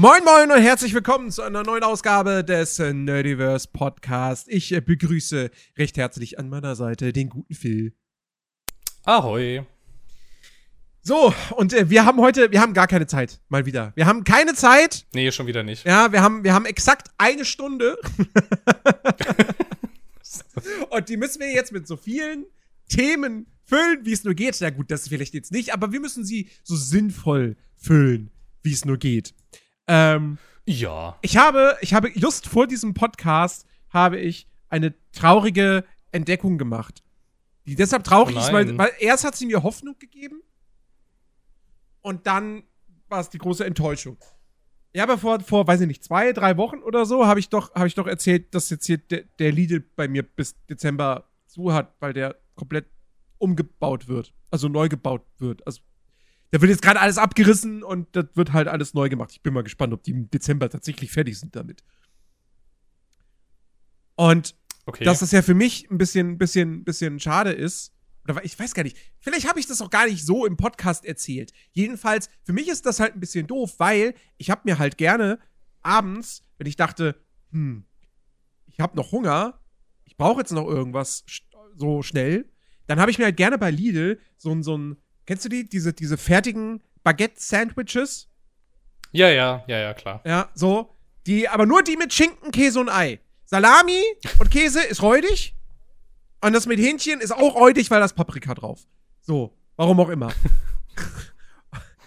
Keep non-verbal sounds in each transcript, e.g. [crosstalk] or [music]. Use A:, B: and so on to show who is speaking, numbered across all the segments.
A: Moin Moin und herzlich willkommen zu einer neuen Ausgabe des Nerdiverse Podcast. Ich äh, begrüße recht herzlich an meiner Seite den guten Phil.
B: Ahoi.
A: So, und äh, wir haben heute, wir haben gar keine Zeit, mal wieder. Wir haben keine Zeit.
B: Nee, schon wieder nicht.
A: Ja, wir haben, wir haben exakt eine Stunde. [laughs] und die müssen wir jetzt mit so vielen Themen füllen, wie es nur geht. Na gut, das ist vielleicht jetzt nicht, aber wir müssen sie so sinnvoll füllen, wie es nur geht. Ähm,
B: Ja.
A: ich habe, ich habe just vor diesem Podcast habe ich eine traurige Entdeckung gemacht. Die deshalb traurig
B: Oh
A: ist, weil, weil erst hat sie mir Hoffnung gegeben und dann war es die große Enttäuschung. Ja, aber vor, vor, weiß ich nicht, zwei, drei Wochen oder so habe ich doch, habe ich doch erzählt, dass jetzt hier der, der Lidl bei mir bis Dezember zu hat, weil der komplett umgebaut wird. Also neu gebaut wird. Also da wird jetzt gerade alles abgerissen und das wird halt alles neu gemacht. Ich bin mal gespannt, ob die im Dezember tatsächlich fertig sind damit. Und
B: Okay.
A: dass das ja für mich ein bisschen, bisschen, bisschen schade ist. Oder ich weiß gar nicht. Vielleicht habe ich das auch gar nicht so im Podcast erzählt. Jedenfalls, für mich ist das halt ein bisschen doof, weil ich habe mir halt gerne abends, wenn ich dachte, hm, ich habe noch Hunger, ich brauche jetzt noch irgendwas sch- so schnell, dann habe ich mir halt gerne bei Lidl so ein, so ein, kennst du die, diese, diese fertigen Baguette-Sandwiches?
B: ja, ja, ja, ja, klar.
A: Ja, so. Die, aber nur die mit Schinken, Käse und Ei. Salami und Käse ist räudig. Und das mit Hähnchen ist auch räudig, weil da ist Paprika drauf. So, warum auch immer. [laughs]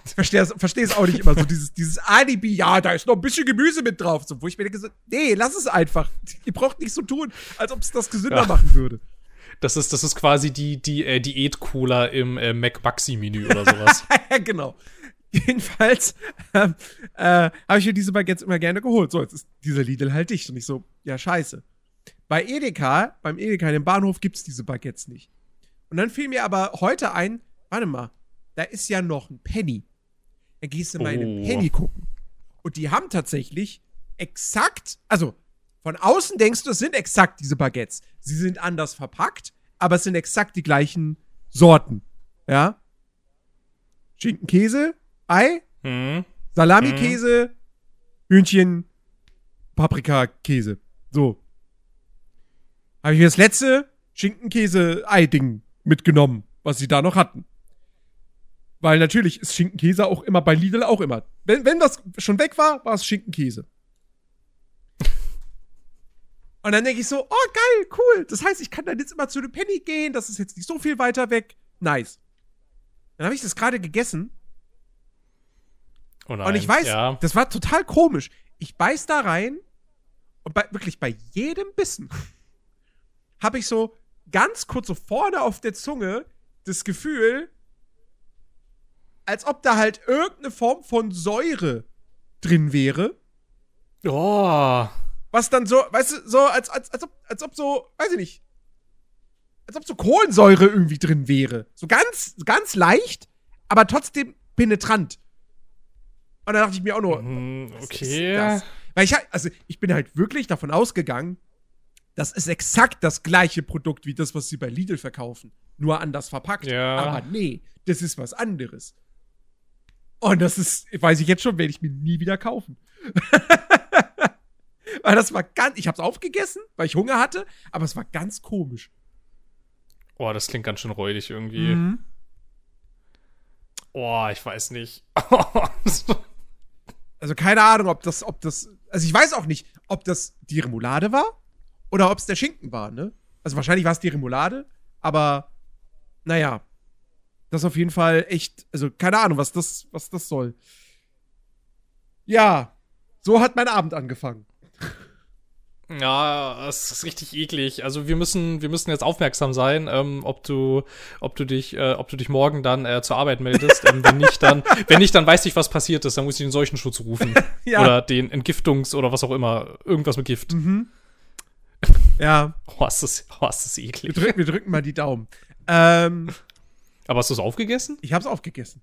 A: Ich verstehe es auch nicht immer so, dieses, dieses Alibi, ja, da ist noch ein bisschen Gemüse mit drauf. So, wo ich mir denke, so, nee, lass es einfach. Ihr braucht nicht so tun, als ob es das gesünder
B: Ja.
A: machen würde.
B: Das ist, das ist quasi die, die äh, Diät-Cola im äh, Mac-Maxi-Menü oder sowas. [laughs]
A: ja, genau. Jedenfalls ähm, äh, habe ich mir diese Baguettes immer gerne geholt. So, jetzt ist dieser Lidl halt dicht. Und ich so, ja, scheiße. Bei Edeka, beim Edeka in dem Bahnhof gibt's diese Baguettes nicht. Und dann fiel mir aber heute ein, warte mal, da ist ja noch ein Penny. Dann gehst du mal in den
B: Oh.
A: Penny gucken. Und die haben tatsächlich exakt, also von außen denkst du, es sind exakt diese Baguettes. Sie sind anders verpackt, aber es sind exakt die gleichen Sorten. Ja? Schinken, Käse, Ei,
B: hm.
A: Salami-Käse, Hühnchen, Paprika, Käse. So. Habe ich mir das letzte Schinken-Käse-Ei-Ding mitgenommen, was sie da noch hatten. Weil natürlich ist Schinkenkäse auch immer bei Lidl auch immer. Wenn, wenn das schon weg war, war es Schinkenkäse. Und dann denke ich so, oh geil, cool. Das heißt, ich kann dann jetzt immer zu dem Penny gehen, das ist jetzt nicht so viel weiter weg. Nice. Dann habe ich das gerade gegessen
B: Oh nein.
A: und ich weiß,
B: Ja.
A: das war total komisch. Ich beiß da rein und bei, wirklich bei jedem Bissen [laughs] habe ich so ganz kurz so vorne auf der Zunge das Gefühl, als ob da halt irgendeine Form von Säure drin wäre.
B: Oh.
A: Was dann so, weißt du, so als, als, als, ob, als ob so, weiß ich nicht, als ob so Kohlensäure irgendwie drin wäre. So ganz, ganz leicht, aber trotzdem penetrant. Und dann dachte ich mir auch nur, was
B: okay.
A: Weil ich, halt- also ich bin halt wirklich davon ausgegangen, das ist exakt das gleiche Produkt wie das, was sie bei Lidl verkaufen. Nur anders verpackt.
B: Ja.
A: Aber nee, das ist was anderes. Und das ist, weiß ich jetzt schon, werde ich mir nie wieder kaufen. [laughs] weil das war ganz, ich hab's aufgegessen, weil ich Hunger hatte, aber es war ganz komisch.
B: Oh, das klingt ganz schön räudig irgendwie.
A: Mhm.
B: Oh, ich weiß nicht. [laughs]
A: Also keine Ahnung, ob das, ob das, also ich weiß auch nicht, ob das die Remoulade war oder ob es der Schinken war, ne? Also wahrscheinlich war es die Remoulade, aber naja, das ist auf jeden Fall echt, also keine Ahnung, was das, was das soll. Ja, so hat mein Abend angefangen.
B: Ja, es ist richtig eklig. Also wir müssen, wir müssen jetzt aufmerksam sein, ähm, ob du, ob du dich, äh, ob du dich morgen dann äh, zur Arbeit meldest. ähm, wenn nicht, dann, [laughs] wenn nicht, dann weiß ich, was passiert ist. Dann muss ich den Seuchenschutz rufen [laughs]
A: Ja.
B: oder den Entgiftungs- oder was auch immer, irgendwas mit Gift. [laughs]
A: Ja,
B: Oh, ist das, oh, ist das
A: wir,
B: eklig.
A: drücken, wir drücken mal die Daumen. Ähm,
B: Aber hast du es aufgegessen?
A: ich hab's aufgegessen.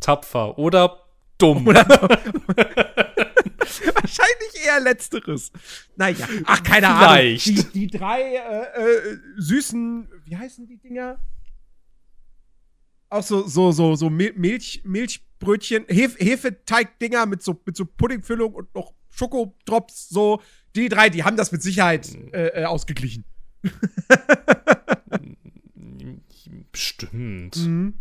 B: Tapfer oder dumm. [laughs]
A: Wahrscheinlich eher letzteres. Naja, ach, keine
B: Vielleicht.
A: Ahnung. Die, die drei äh, äh, süßen, wie heißen die Dinger? Auch so, so, so, so Mil- Milch, Brötchen, Hef Hefeteig-Dinger mit so, mit so Puddingfüllung und noch Schokodrops, so. Die drei, die haben das mit Sicherheit äh, äh, ausgeglichen. [laughs]
B: Bestimmt.
A: Mhm.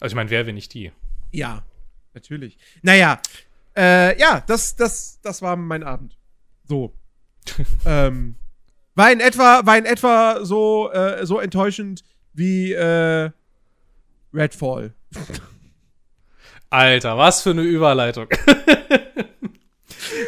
B: Also ich meine, wer, wenn nicht die?
A: Ja, natürlich. Naja, äh, ja, das, das, das war mein Abend. So. [laughs] ähm, war in etwa, war in etwa so, äh, so enttäuschend wie äh, Redfall. [laughs]
B: Alter, was für eine Überleitung. [laughs]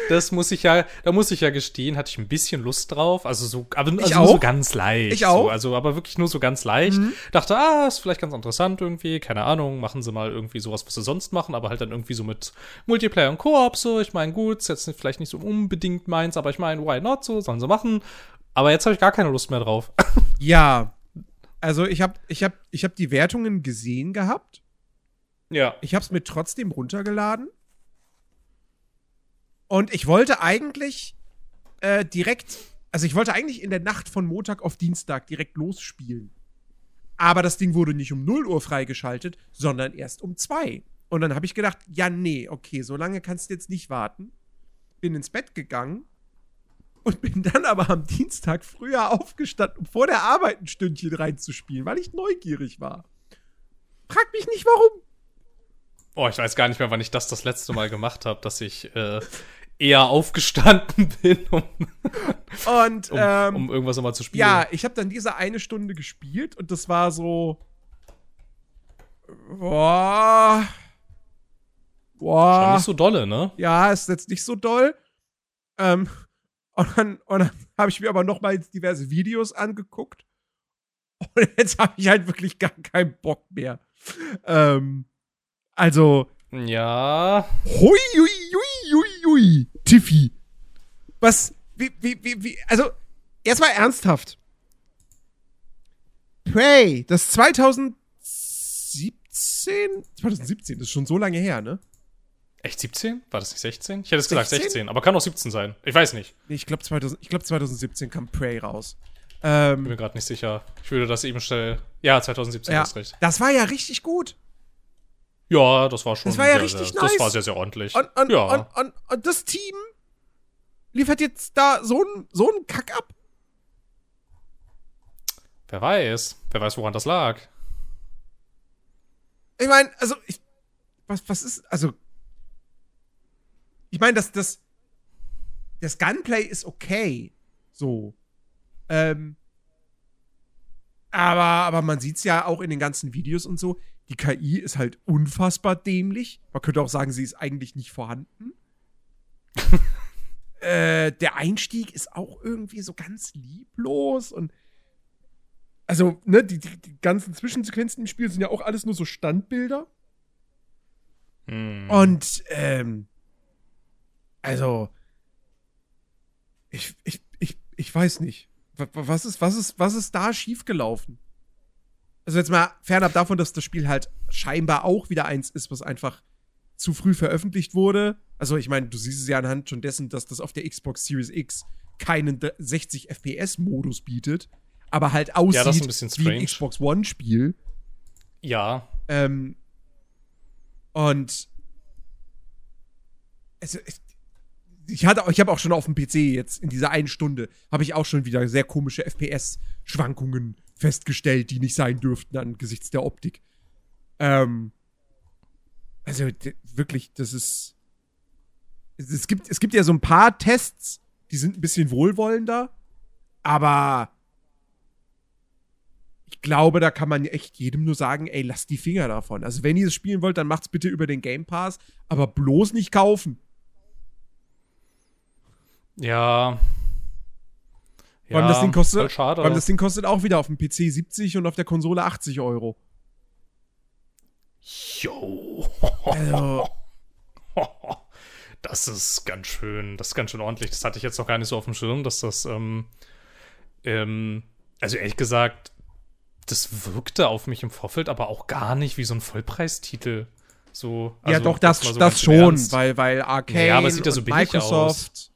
B: das muss ich ja, da muss ich ja gestehen, hatte ich ein bisschen Lust drauf. Also so, aber also nur so ganz leicht.
A: Ich auch.
B: So, also, aber wirklich nur so ganz leicht.
A: Mhm.
B: Dachte, ah, ist vielleicht ganz interessant irgendwie. Keine Ahnung, machen sie mal irgendwie sowas, was sie sonst machen, aber halt dann irgendwie so mit Multiplayer und Koop so. Ich meine, gut, ist jetzt vielleicht nicht so unbedingt meins, aber ich meine, why not so, sollen sie machen. Aber jetzt habe ich gar keine Lust mehr drauf. [laughs]
A: Ja. Also ich habe ich hab, ich hab die Wertungen gesehen gehabt.
B: ja.
A: Ich habe es mir trotzdem runtergeladen. Und ich wollte eigentlich äh, direkt, also ich wollte eigentlich in der Nacht von Montag auf Dienstag direkt losspielen. Aber das Ding wurde nicht um 0 Uhr freigeschaltet, sondern erst um 2. Und dann habe ich gedacht, ja, nee, okay, so lange kannst du jetzt nicht warten. Bin ins Bett gegangen und bin dann aber am Dienstag früher aufgestanden, um vor der Arbeit ein Stündchen reinzuspielen, weil ich neugierig war. Frag mich nicht warum.
B: Oh, ich weiß gar nicht mehr, wann ich das das letzte Mal gemacht habe, dass ich äh, eher aufgestanden [laughs] bin, um,
A: Und
B: um,
A: ähm,
B: um irgendwas nochmal zu spielen.
A: ja, ich habe dann diese eine Stunde gespielt und das war so. Boah.
B: Schon
A: Boah.
B: nicht so dolle, ne?
A: ja, ist jetzt nicht so doll. Ähm, und dann, und dann [laughs] habe ich mir aber noch mal diverse Videos angeguckt. Und [laughs] jetzt habe ich halt wirklich gar keinen Bock mehr. Ähm, also,
B: Ja.
A: hui, hui, hui, Tiffy. Was, wie, wie, wie, wie, also, erstmal ernsthaft. Prey, das 2017? 2017, das ist schon so lange her, ne?
B: Echt 17? War das nicht 16? Ich hätte es gesagt
A: 16?
B: 16, aber kann auch 17 sein. Ich weiß nicht.
A: Nee, ich glaube 2000, ich glaub 2017 kam Prey raus.
B: Bin
A: Ähm,
B: mir gerade nicht sicher. Ich würde das eben schnell. Ja, 2017
A: ja,
B: hast recht.
A: das war ja richtig gut.
B: Ja, das war schon.
A: Das war ja
B: sehr,
A: richtig
B: sehr,
A: nice.
B: Das war sehr, sehr ordentlich.
A: Und, und,
B: ja.
A: und, und, und das Team liefert jetzt da so einen so einen Kack ab.
B: Wer weiß. Wer weiß, woran das lag.
A: Ich meine, also, ich, was, was ist, also, ich meine, das, das, das Gunplay ist okay, so. Ähm, aber, aber man sieht's ja auch in den ganzen Videos und so, die KI ist halt unfassbar dämlich. Man könnte auch sagen, sie ist eigentlich nicht vorhanden. [laughs] äh, der Einstieg ist auch irgendwie so ganz lieblos und also, ne, die, die, die ganzen Zwischensequenzen im Spiel sind ja auch alles nur so Standbilder.
B: Hm.
A: Und, ähm, also, ich, ich, ich, ich weiß nicht. Wa- wa- Was ist, was ist, was ist da schiefgelaufen? Also jetzt mal fernab davon, dass das Spiel halt scheinbar auch wieder eins ist, was einfach zu früh veröffentlicht wurde. Also ich meine, du siehst es ja anhand schon dessen, dass das auf der Xbox Series X keinen d- 60 FPS-Modus bietet, aber halt aussieht
B: Ja, ein
A: wie ein. Xbox One-Spiel.
B: ja.
A: Ähm, und es, es, ich hatte, ich habe auch schon auf dem PC jetzt in dieser einen Stunde habe ich auch schon wieder sehr komische FPS-Schwankungen festgestellt, die nicht sein dürften angesichts der Optik. Ähm, also wirklich, das ist es, es gibt es gibt ja so ein paar Tests, die sind ein bisschen wohlwollender, aber ich glaube, da kann man echt jedem nur sagen, ey, lasst die Finger davon. Also, wenn ihr es spielen wollt, dann macht's bitte über den Game Pass, aber bloß nicht kaufen.
B: Ja.
A: Vor allem das Ding kostet,
B: voll schade.
A: vor allem das Ding kostet auch wieder auf dem PC 70 und auf der Konsole 80 Euro.
B: Jo.
A: Also, [laughs]
B: Das ist ganz schön, das ist ganz schön ordentlich. Das hatte ich jetzt noch gar nicht so auf dem Schirm, dass das, ähm, ähm, also ehrlich gesagt, das wirkte auf mich im Vorfeld aber auch gar nicht wie so ein Vollpreistitel. So,
A: ja,
B: also,
A: doch, das,
B: mal so
A: das schon,
B: Ernst.
A: weil, weil Arcane
B: Ja, aber es sieht ja so billig
A: Microsoft.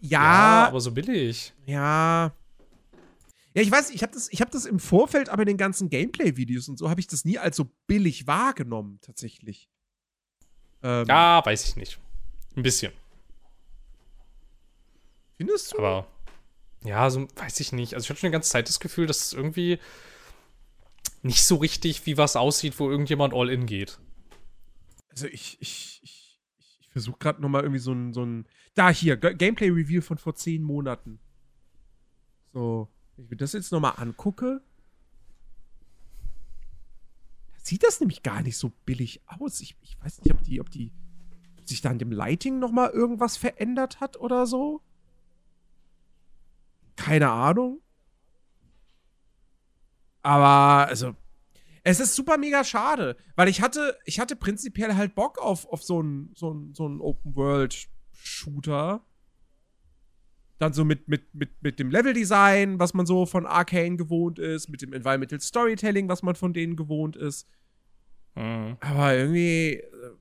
B: Ja,
A: Ja,
B: aber so billig.
A: ja. Ja, ich weiß, ich habe das, ich hab das im Vorfeld, aber in den ganzen Gameplay-Videos und so habe ich das nie als so billig wahrgenommen, tatsächlich. Ähm,
B: Ja, weiß ich nicht. Ein bisschen.
A: Findest du?
B: Aber ja, so weiß ich nicht. Also ich hatte schon die ganze Zeit das Gefühl, dass es irgendwie nicht so richtig wie was aussieht, wo irgendjemand all in geht.
A: Also ich, ich, ich, ich versuche gerade noch mal irgendwie so ein, so ein. Da hier, Gameplay-Review von vor zehn Monaten. So, wenn ich mir das jetzt noch mal angucke, sieht das nämlich gar nicht so billig aus. Ich, ich weiß nicht, ob die, ob die sich da an dem Lighting noch mal irgendwas verändert hat oder so. Keine Ahnung. Aber, also, es ist super mega schade, weil ich hatte, ich hatte prinzipiell halt Bock auf, auf so einen so ein, so ein Open-World-Shooter. Dann so mit, mit, mit, mit dem Level-Design, was man so von Arcane gewohnt ist, mit dem Environmental Storytelling, was man von denen gewohnt ist.
B: Hm.
A: Aber irgendwie. äh,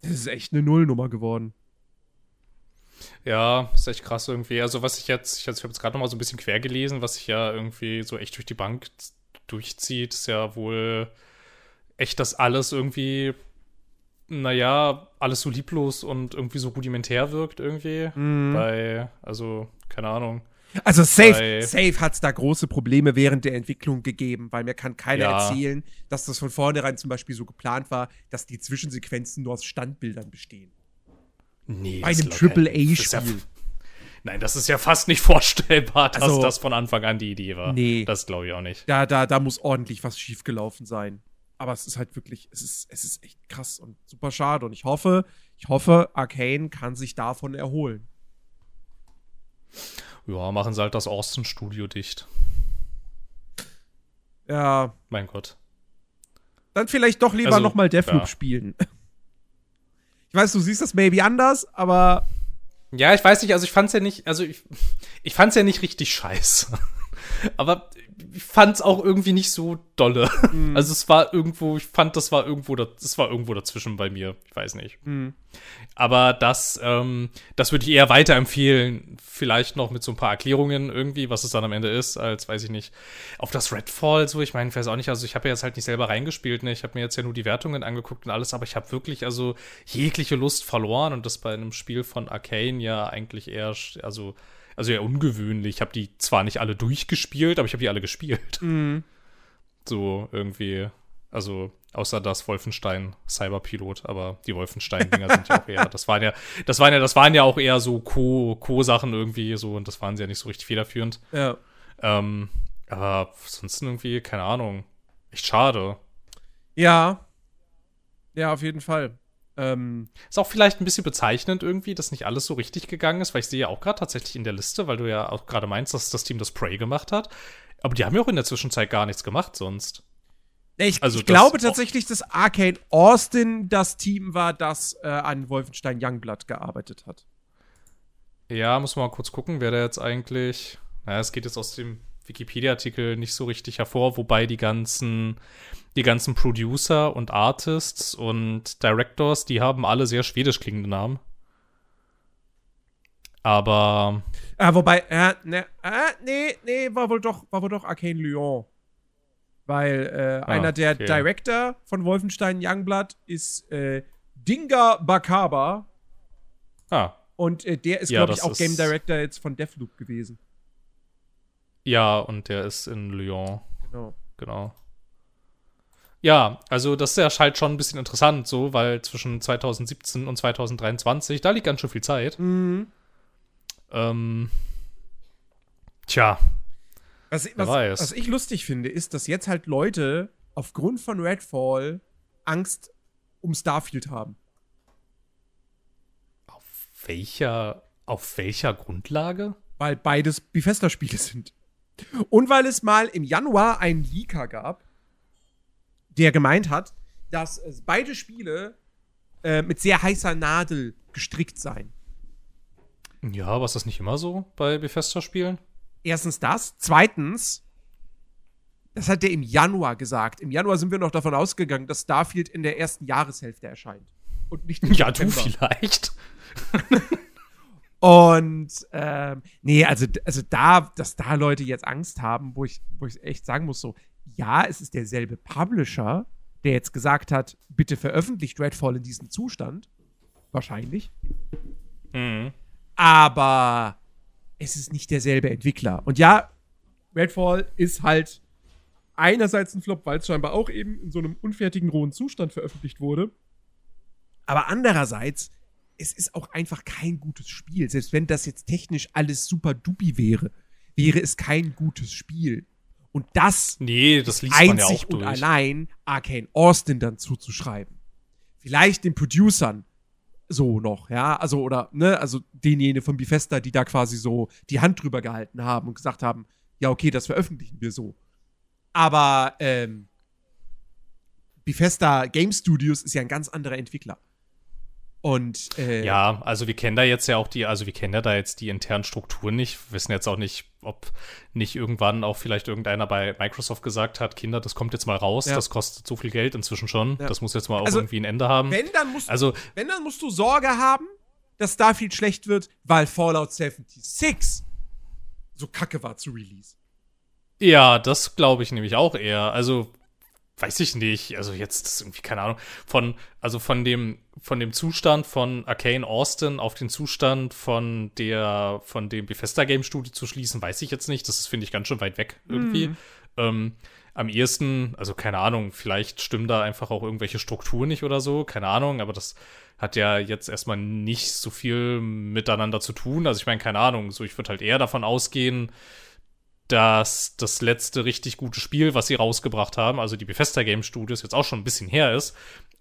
A: Das ist echt eine Nullnummer geworden.
B: Ja, ist echt krass irgendwie. Also was ich jetzt, ich, also ich habe jetzt gerade noch mal so ein bisschen quer gelesen, was sich ja irgendwie so echt durch die Bank durchzieht, ist ja wohl echt, dass alles irgendwie, naja, alles so lieblos und irgendwie so rudimentär wirkt irgendwie. Bei, also, keine Ahnung.
A: Also safe,
B: Bei-
A: safe hat es da große Probleme während der Entwicklung gegeben, weil mir kann keiner
B: Ja.
A: erzählen, dass das von vornherein zum Beispiel so geplant war, dass die Zwischensequenzen nur aus Standbildern bestehen.
B: Nee,
A: Bei einem Triple-A-Spiel.
B: ja- Nein, das ist ja fast nicht [laughs] vorstellbar, dass
A: Also-
B: das von Anfang an die Idee war.
A: Nee.
B: Das glaube ich auch nicht.
A: Da, da, da muss ordentlich was schiefgelaufen sein. Aber es ist halt wirklich, es ist, es ist echt krass und super schade. Und ich hoffe, ich hoffe, Arcane kann sich davon erholen.
B: Ja, machen sie halt das Austin-Studio dicht.
A: Ja,
B: Mein Gott.
A: dann vielleicht doch lieber
B: Also,
A: noch mal Deathloop
B: ja.
A: spielen. Ich weiß, du siehst das maybe anders, aber
B: Ja, ich weiß nicht, also ich fand's ja nicht, also ich, ich fand's ja nicht richtig scheiße. [laughs] Aber fand's auch irgendwie nicht so dolle.
A: Mhm.
B: Also es war irgendwo, ich fand, das war irgendwo, da- das war irgendwo dazwischen bei mir. Ich weiß nicht.
A: Mhm.
B: Aber das, ähm, das würde ich eher weiterempfehlen. Vielleicht noch mit so ein paar Erklärungen irgendwie, was es dann am Ende ist, als weiß ich nicht. Auf das Redfall, so, ich meine, ich weiß auch nicht, also ich habe ja jetzt halt nicht selber reingespielt, ne? Ich habe mir jetzt ja nur die Wertungen angeguckt und alles, aber ich habe wirklich also jegliche Lust verloren und das bei einem Spiel von Arcane ja eigentlich eher, also, also eher ungewöhnlich. Ich habe die zwar nicht alle durchgespielt, aber ich habe die alle gespielt. [laughs] So irgendwie, also außer das Wolfenstein Cyberpilot, aber die Wolfenstein-Dinger sind ja auch eher, [laughs] das waren ja, das waren ja, das waren ja auch eher so Co- Co-Sachen irgendwie so und das waren sie ja nicht so richtig federführend.
A: ja.
B: Ähm, aber sonst irgendwie, keine Ahnung. Echt schade.
A: Ja. Ja, auf jeden Fall. Ähm,
B: Ist auch vielleicht ein bisschen bezeichnend irgendwie, dass nicht alles so richtig gegangen ist, weil ich sehe ja auch gerade tatsächlich in der Liste, weil du ja auch gerade meinst, dass das Team das Prey gemacht hat. Aber die haben ja auch in der Zwischenzeit gar nichts gemacht sonst.
A: ich,
B: Also
A: ich glaube tatsächlich, dass Arcane Austin das Team war, das äh, an Wolfenstein Youngblood gearbeitet hat.
B: Ja, muss man mal kurz gucken, wer da jetzt eigentlich. Naja, es geht jetzt aus dem Wikipedia-Artikel nicht so richtig hervor, wobei die ganzen, die ganzen Producer und Artists und Directors, die haben alle sehr schwedisch klingende Namen. Aber
A: Äh, wobei, äh, ne, äh, nee, nee, war wohl doch, war wohl doch Arcane Lyon. Weil äh, einer der
B: Ah, okay.
A: Director von Wolfenstein Youngblood ist äh, Dinga Bakaba.
B: ah,
A: Und äh, der ist,
B: Ja,
A: glaube ich, auch Game Director jetzt von Deathloop gewesen.
B: Ja, und der ist in Lyon,
A: Genau.
B: genau. Ja, also das ist ja halt schon ein bisschen interessant, so, weil zwischen 2017 und 2023, da liegt ganz schön viel Zeit.
A: Mhm.
B: Ähm, tja,
A: Was, was, was ich lustig finde, ist, dass jetzt halt Leute aufgrund von Redfall Angst um Starfield haben.
B: welcher, auf welcher Grundlage?
A: Weil beides Bethesda-Spiele sind. Und weil es mal im Januar einen Leaker gab, der gemeint hat, dass beide Spiele äh, mit sehr heißer Nadel gestrickt seien.
B: Ja, aber ist das nicht immer so bei Bethesda-Spielen?
A: Erstens das. Zweitens, das hat er im Januar gesagt. Im Januar sind wir noch davon ausgegangen, dass Starfield in der ersten Jahreshälfte erscheint. Und nicht im
B: Ja, du vielleicht. [laughs]
A: Und ähm, nee, also, also da, dass da Leute jetzt Angst haben, wo ich, wo ich echt sagen muss, so, ja, es ist derselbe Publisher, der jetzt gesagt hat, bitte veröffentlicht Redfall in diesem Zustand. Wahrscheinlich.
B: Mhm.
A: Aber es ist nicht derselbe Entwickler. Und ja, Redfall ist halt einerseits ein Flop, weil es scheinbar auch eben in so einem unfertigen, rohen Zustand veröffentlicht wurde. Aber andererseits, es ist auch einfach kein gutes Spiel. Selbst wenn das jetzt technisch alles super dupi wäre, wäre es kein gutes Spiel. Und das
B: Nee, das man ja
A: einzig und allein Arcane Austin dann zuzuschreiben. Vielleicht den Producern so noch, ja, also oder ne, also denjenigen von Bethesda, die da quasi so die Hand drüber gehalten haben und gesagt haben, ja okay, das veröffentlichen wir so. Aber ähm, Bethesda Game Studios ist ja ein ganz anderer Entwickler. Und äh,
B: Ja, also wir kennen da jetzt ja auch die, also wir kennen ja da jetzt die internen Strukturen nicht, wissen jetzt auch nicht, ob nicht irgendwann auch vielleicht irgendeiner bei Microsoft gesagt hat, Kinder, das kommt jetzt mal raus,
A: Ja.
B: das kostet so viel Geld inzwischen schon,
A: Ja.
B: das muss jetzt mal auch
A: Also,
B: irgendwie ein Ende haben.
A: wenn dann musst
B: Also,
A: wenn dann musst du Sorge haben, dass Starfield schlecht wird, weil Fallout 76 so kacke war zu Release.
B: ja, das glaube ich nämlich auch eher. Also, weiß ich nicht. Also jetzt ist irgendwie, keine Ahnung, von, also von dem, von dem Zustand von Arcane Austin auf den Zustand von der, von dem Bethesda Game Studio zu schließen, weiß ich jetzt nicht. Das ist, finde ich, ganz schön weit weg irgendwie. Ähm, am ehesten, also keine Ahnung, vielleicht stimmen da einfach auch irgendwelche Strukturen nicht oder so, keine Ahnung, aber das hat ja jetzt erstmal nicht so viel miteinander zu tun. Also ich meine, keine Ahnung, so ich würde halt eher davon ausgehen, dass das letzte richtig gute Spiel, was sie rausgebracht haben, also die Bethesda Game Studios, jetzt auch schon ein bisschen her ist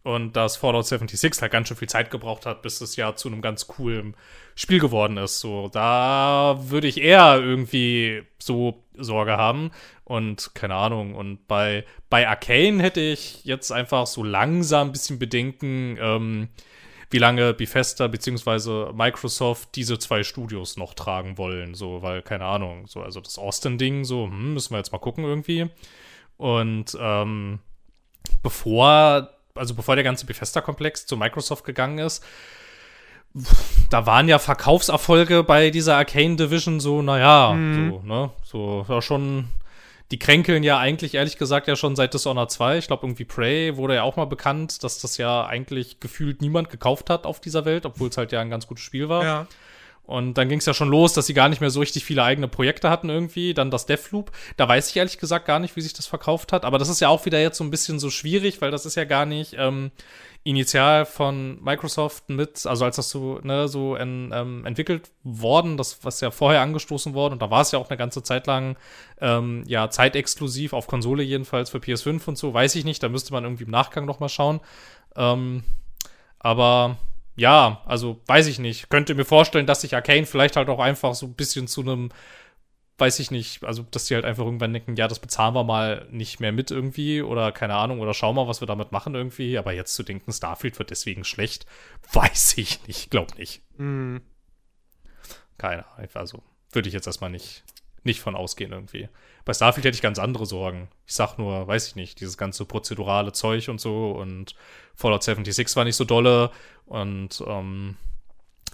B: und dass Fallout 76 halt ganz schön viel Zeit gebraucht hat, bis es ja zu einem ganz coolen Spiel geworden ist. So, da würde ich eher irgendwie so Sorge haben und keine Ahnung. Und bei, bei Arcane hätte ich jetzt einfach so langsam ein bisschen Bedenken, ähm, wie lange Bethesda bzw. Microsoft diese zwei Studios noch tragen wollen. So, weil, keine Ahnung, so, also das Austin-Ding, so, hm, müssen wir jetzt mal gucken irgendwie. Und ähm, bevor, also bevor der ganze Bethesda-Komplex zu Microsoft gegangen ist, da waren ja Verkaufserfolge bei dieser Arcane Division so, naja, so, ne, so, war schon, die kränkeln ja eigentlich, ehrlich gesagt, ja schon seit Dishonored 2. Ich glaube, irgendwie Prey wurde ja auch mal bekannt, dass das ja eigentlich gefühlt niemand gekauft hat auf dieser Welt, obwohl es halt ja ein ganz gutes Spiel war.
A: Ja.
B: Und dann ging es ja schon los, dass sie gar nicht mehr so richtig viele eigene Projekte hatten irgendwie. Dann das Deathloop. Da weiß ich ehrlich gesagt gar nicht, wie sich das verkauft hat. Aber das ist ja auch wieder jetzt so ein bisschen so schwierig, weil das ist ja gar nicht ähm, initial von Microsoft mit, also als das so, ne, so en, ähm, entwickelt worden, das was ja vorher angestoßen worden und da war es ja auch eine ganze Zeit lang ähm, ja zeitexklusiv auf Konsole jedenfalls für PS5 und so, weiß ich nicht, da müsste man irgendwie im Nachgang noch mal schauen. Ähm, aber ja, also weiß ich nicht. Könnte mir vorstellen, dass sich Arcane vielleicht halt auch einfach so ein bisschen zu einem, weiß ich nicht, also dass die halt einfach irgendwann denken, ja, das bezahlen wir mal nicht mehr mit irgendwie oder keine Ahnung oder schauen mal, was wir damit machen irgendwie. Aber jetzt zu denken, Starfield wird deswegen schlecht, [laughs] weiß ich nicht, glaub nicht.
A: Mhm.
B: Keine Ahnung, also würde ich jetzt erstmal nicht, nicht von ausgehen irgendwie. Bei Starfield hätte ich ganz andere Sorgen. Ich sag nur, weiß ich nicht, dieses ganze prozedurale Zeug und so und Fallout 76 war nicht so dolle und ähm,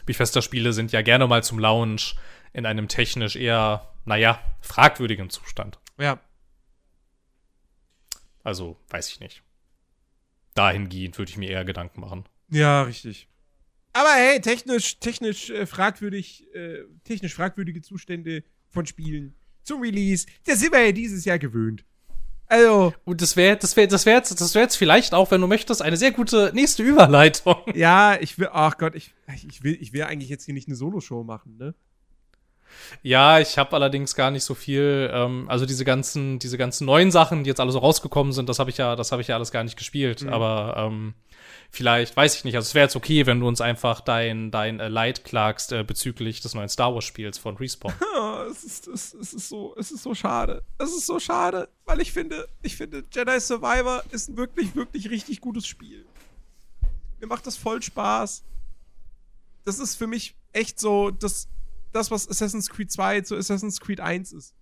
B: Bethesda-Spiele sind ja gerne mal zum Launch in einem technisch eher, naja, fragwürdigen Zustand.
A: Ja.
B: Also, weiß ich nicht. Dahingehend würde ich mir eher Gedanken machen.
A: Ja, richtig. Aber hey, technisch, technisch äh, fragwürdig, äh, technisch fragwürdige Zustände von Spielen zum Release, das sind wir ja dieses Jahr gewöhnt. Also,
B: Und das wäre, das wäre, das wäre jetzt, das wäre jetzt vielleicht auch, wenn du möchtest, eine sehr gute nächste Überleitung.
A: ja, ich will, ach Gott, ich, ich will, ich will eigentlich jetzt hier nicht eine Solo-Show machen, ne?
B: Ja, ich habe allerdings gar nicht so viel, ähm, also diese ganzen, diese ganzen neuen Sachen, die jetzt alle so rausgekommen sind, das habe ich ja, das habe ich ja alles gar nicht gespielt. Aber ähm, vielleicht, weiß ich nicht, also es wäre jetzt okay, wenn du uns einfach dein, dein äh, Leid klagst äh, bezüglich des neuen Star Wars Spiels von Respawn. [laughs]
A: Es, ist, es, es ist so, es ist so schade. Es ist so schade, weil ich finde, ich finde, Jedi Survivor ist ein wirklich, wirklich richtig gutes Spiel. Mir macht das voll Spaß. Das ist für mich echt so das, das was Assassin's Creed 2 zu Assassin's Creed 1 ist.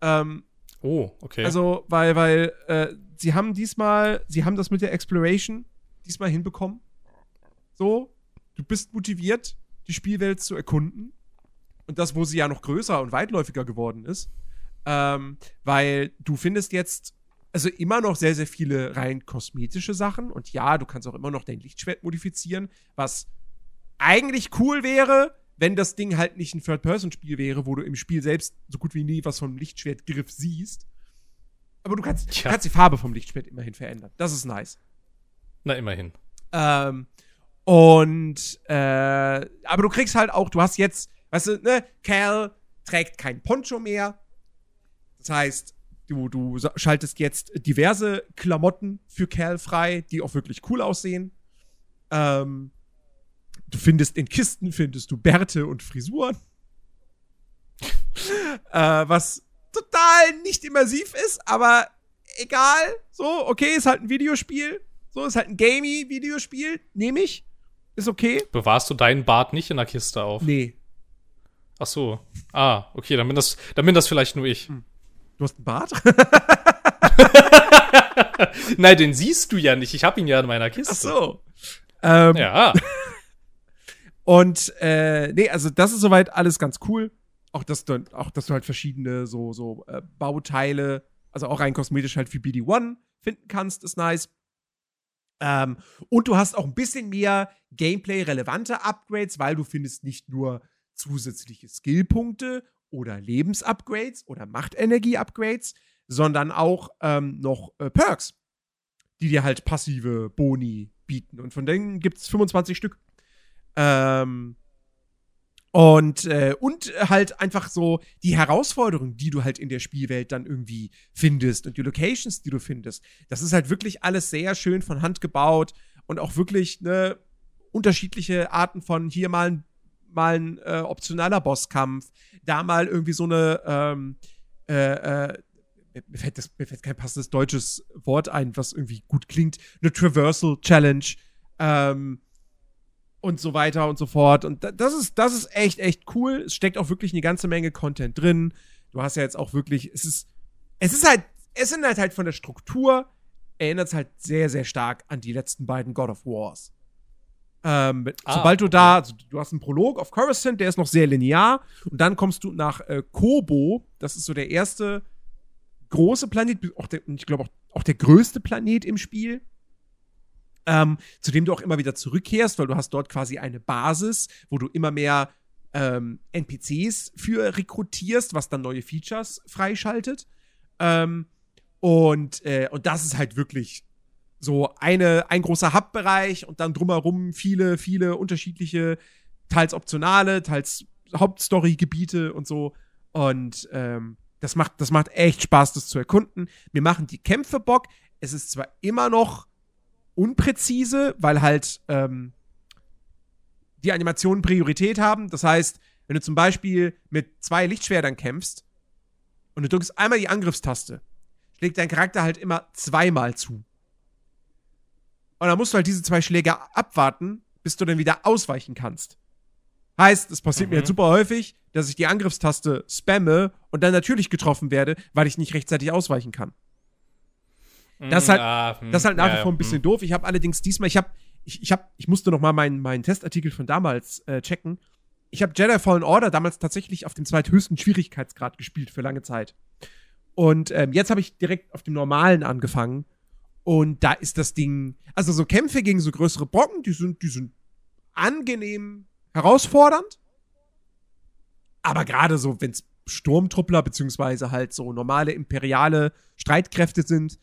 A: Ähm,
B: Oh, okay.
A: also, weil, weil, äh, sie haben diesmal, sie haben das mit der Exploration diesmal hinbekommen. So, du bist motiviert, die Spielwelt zu erkunden. Und das, wo sie ja noch größer und weitläufiger geworden ist. Ähm, weil du findest jetzt also immer noch sehr, sehr viele rein kosmetische Sachen. Und ja, du kannst auch immer noch dein Lichtschwert modifizieren, was eigentlich cool wäre, wenn das Ding halt nicht ein Third-Person-Spiel wäre, wo du im Spiel selbst so gut wie nie was vom Lichtschwertgriff siehst. Aber du kannst,
B: Tja.
A: kannst die Farbe vom Lichtschwert immerhin verändern. Das ist nice.
B: Na, immerhin.
A: Ähm, und, äh, aber du kriegst halt auch, du hast jetzt, weißt du, ne, Cal trägt kein Poncho mehr. Das heißt, du, du schaltest jetzt diverse Klamotten für Cal frei, die auch wirklich cool aussehen. Ähm, du findest in Kisten, findest du Bärte und Frisuren. [laughs] äh, was total nicht immersiv ist, aber egal. So, okay, ist halt ein Videospiel. So, ist halt ein Gamey-Videospiel. Nehme ich. Ist okay.
B: Bewahrst du deinen Bart nicht in der Kiste auf?
A: Nee.
B: Ach so. Ah, okay, dann bin das, dann bin das vielleicht nur ich.
A: Du hast einen Bart? [laughs] [laughs]
B: Nein, den siehst du ja nicht. Ich habe ihn ja in meiner Kiste.
A: Ach so. Ähm,
B: Ja.
A: Und äh, nee, also das ist soweit alles ganz cool. Auch dass du, auch dass du halt verschiedene so, so äh, Bauteile, also auch rein kosmetisch halt für BD1 finden kannst, ist nice. Ähm, und du hast auch ein bisschen mehr Gameplay-relevante Upgrades, weil du findest nicht nur zusätzliche Skillpunkte oder Lebensupgrades oder Machtenergie-Upgrades, sondern auch ähm, noch äh, Perks, die dir halt passive Boni bieten. Und von denen gibt es 25 Stück. Ähm, und, äh, und halt einfach so die Herausforderungen, die du halt in der Spielwelt dann irgendwie findest und die Locations, die du findest. Das ist halt wirklich alles sehr schön von Hand gebaut und auch wirklich ne, unterschiedliche Arten von hier mal ein, mal ein äh, optionaler Bosskampf, da mal irgendwie so eine ähm, äh, äh, mir fällt, das, mir fällt kein passendes deutsches Wort ein, was irgendwie gut klingt. Eine Traversal Challenge. Ähm, und so weiter und so fort. Und da- das ist, das ist echt, echt cool. Es steckt auch wirklich eine ganze Menge Content drin. Du hast ja jetzt auch wirklich, es ist, es ist halt, es sind halt halt von der Struktur, erinnert es halt sehr, sehr stark an die letzten beiden God of Wars. Ähm,
B: Ah,
A: sobald du
B: okay.
A: da, also du hast einen Prolog auf Coruscant, der ist noch sehr linear. Und dann kommst du nach äh, Kobo, das ist so der erste große Planet, auch der, ich glaube auch, auch der größte Planet im Spiel ähm, zu dem du auch immer wieder zurückkehrst, weil du hast dort quasi eine Basis, wo du immer mehr ähm, NPCs für rekrutierst, was dann neue Features freischaltet. Ähm, und, äh, und das ist halt wirklich so eine, ein großer Hub-Bereich und dann drumherum viele, viele unterschiedliche, teils optionale, teils Hauptstory-Gebiete und so. Und ähm, das, macht, das macht echt Spaß, das zu erkunden. Mir machen die Kämpfe Bock. Es ist zwar immer noch unpräzise, weil halt ähm, die Animationen Priorität haben. Das heißt, wenn du zum Beispiel mit zwei Lichtschwertern kämpfst und du drückst einmal die Angriffstaste, schlägt dein Charakter halt immer zweimal zu. Und dann musst du halt diese zwei Schläge abwarten, bis du dann wieder ausweichen kannst. Heißt, es passiert mir
B: Mhm.
A: jetzt super häufig, dass ich die Angriffstaste spamme und dann natürlich getroffen werde, weil ich nicht rechtzeitig ausweichen kann. Das ist halt-
B: Ah, hm,
A: Das ist halt nach wie
B: ja,
A: vor ein bisschen
B: hm.
A: doof. Ich habe allerdings diesmal, ich habe, ich, ich habe, ich musste noch mal meinen, meinen Testartikel von damals äh, checken. Ich habe Jedi Fallen Order damals tatsächlich auf dem zweithöchsten Schwierigkeitsgrad gespielt für lange Zeit. Und ähm, jetzt habe ich direkt auf dem normalen angefangen. Und da ist das Ding, also so Kämpfe gegen so größere Brocken, die sind, die sind angenehm herausfordernd. Aber gerade so, wenn es Sturmtruppler beziehungsweise halt so normale imperiale Streitkräfte sind,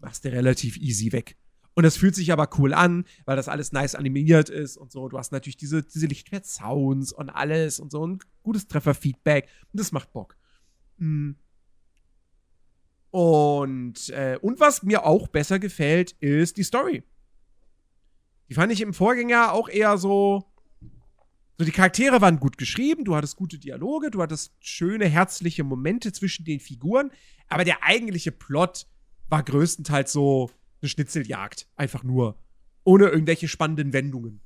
A: machst du relativ easy weg. Und das fühlt sich aber cool an, weil das alles nice animiert ist und so. Du hast natürlich diese, diese Lichtschwert-Sounds und alles und so ein gutes Trefferfeedback. Und das macht Bock. Mm. Und, äh, und was mir auch besser gefällt, ist die Story. Die fand ich im Vorgänger auch eher so. So, die Charaktere waren gut geschrieben, du hattest gute Dialoge, du hattest schöne, herzliche Momente zwischen den Figuren, aber der eigentliche Plot war größtenteils so eine Schnitzeljagd. Einfach nur. Ohne irgendwelche spannenden Wendungen.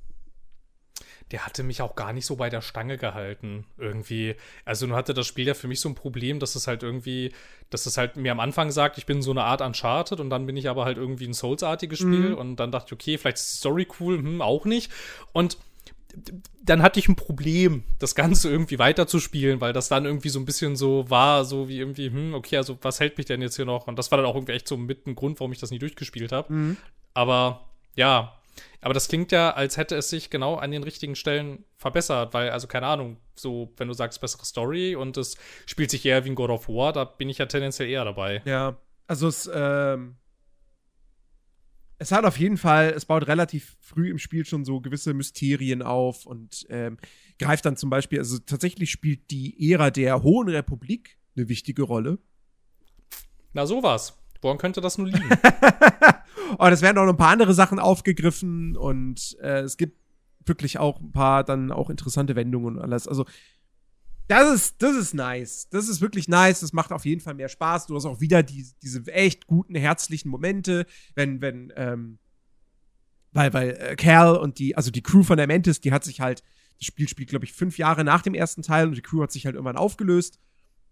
B: der hatte mich auch gar nicht so bei der Stange gehalten, irgendwie. Also nun hatte das Spiel ja für mich so ein Problem, dass es halt irgendwie, dass es halt mir am Anfang sagt, ich bin so eine Art Uncharted und dann bin ich aber halt irgendwie ein Souls-artiges Spiel
A: Mhm.
B: und dann dachte ich, okay, vielleicht ist die Story cool, hm, auch nicht. Und dann hatte ich ein Problem, das Ganze irgendwie weiterzuspielen, weil das dann irgendwie so ein bisschen so war, so wie irgendwie, hm, okay, also was hält mich denn jetzt hier noch? Und das war dann auch irgendwie echt so mit ein Grund, warum ich das nie durchgespielt habe.
A: Mhm.
B: Aber ja, aber das klingt ja, als hätte es sich genau an den richtigen Stellen verbessert, weil, also keine Ahnung, so, wenn du sagst, bessere Story und es spielt sich eher wie ein God of War, da bin ich ja tendenziell eher dabei.
A: Ja, also es, ähm, es hat auf jeden Fall, es baut relativ früh im Spiel schon so gewisse Mysterien auf und ähm, greift dann zum Beispiel, also tatsächlich spielt die Ära der Hohen Republik eine wichtige Rolle.
B: Na, sowas. Woran könnte das nun liegen? [laughs]
A: und es werden auch noch ein paar andere Sachen aufgegriffen und äh, es gibt wirklich auch ein paar dann auch interessante Wendungen und alles. Also das ist, das ist nice. Das ist wirklich nice. Das macht auf jeden Fall mehr Spaß. Du hast auch wieder die, diese echt guten, herzlichen Momente, wenn, wenn, ähm, weil, weil äh, Cal und die, also die Crew von der Mantis, die hat sich halt, das Spiel spielt, glaube ich, fünf Jahre nach dem ersten Teil und die Crew hat sich halt irgendwann aufgelöst.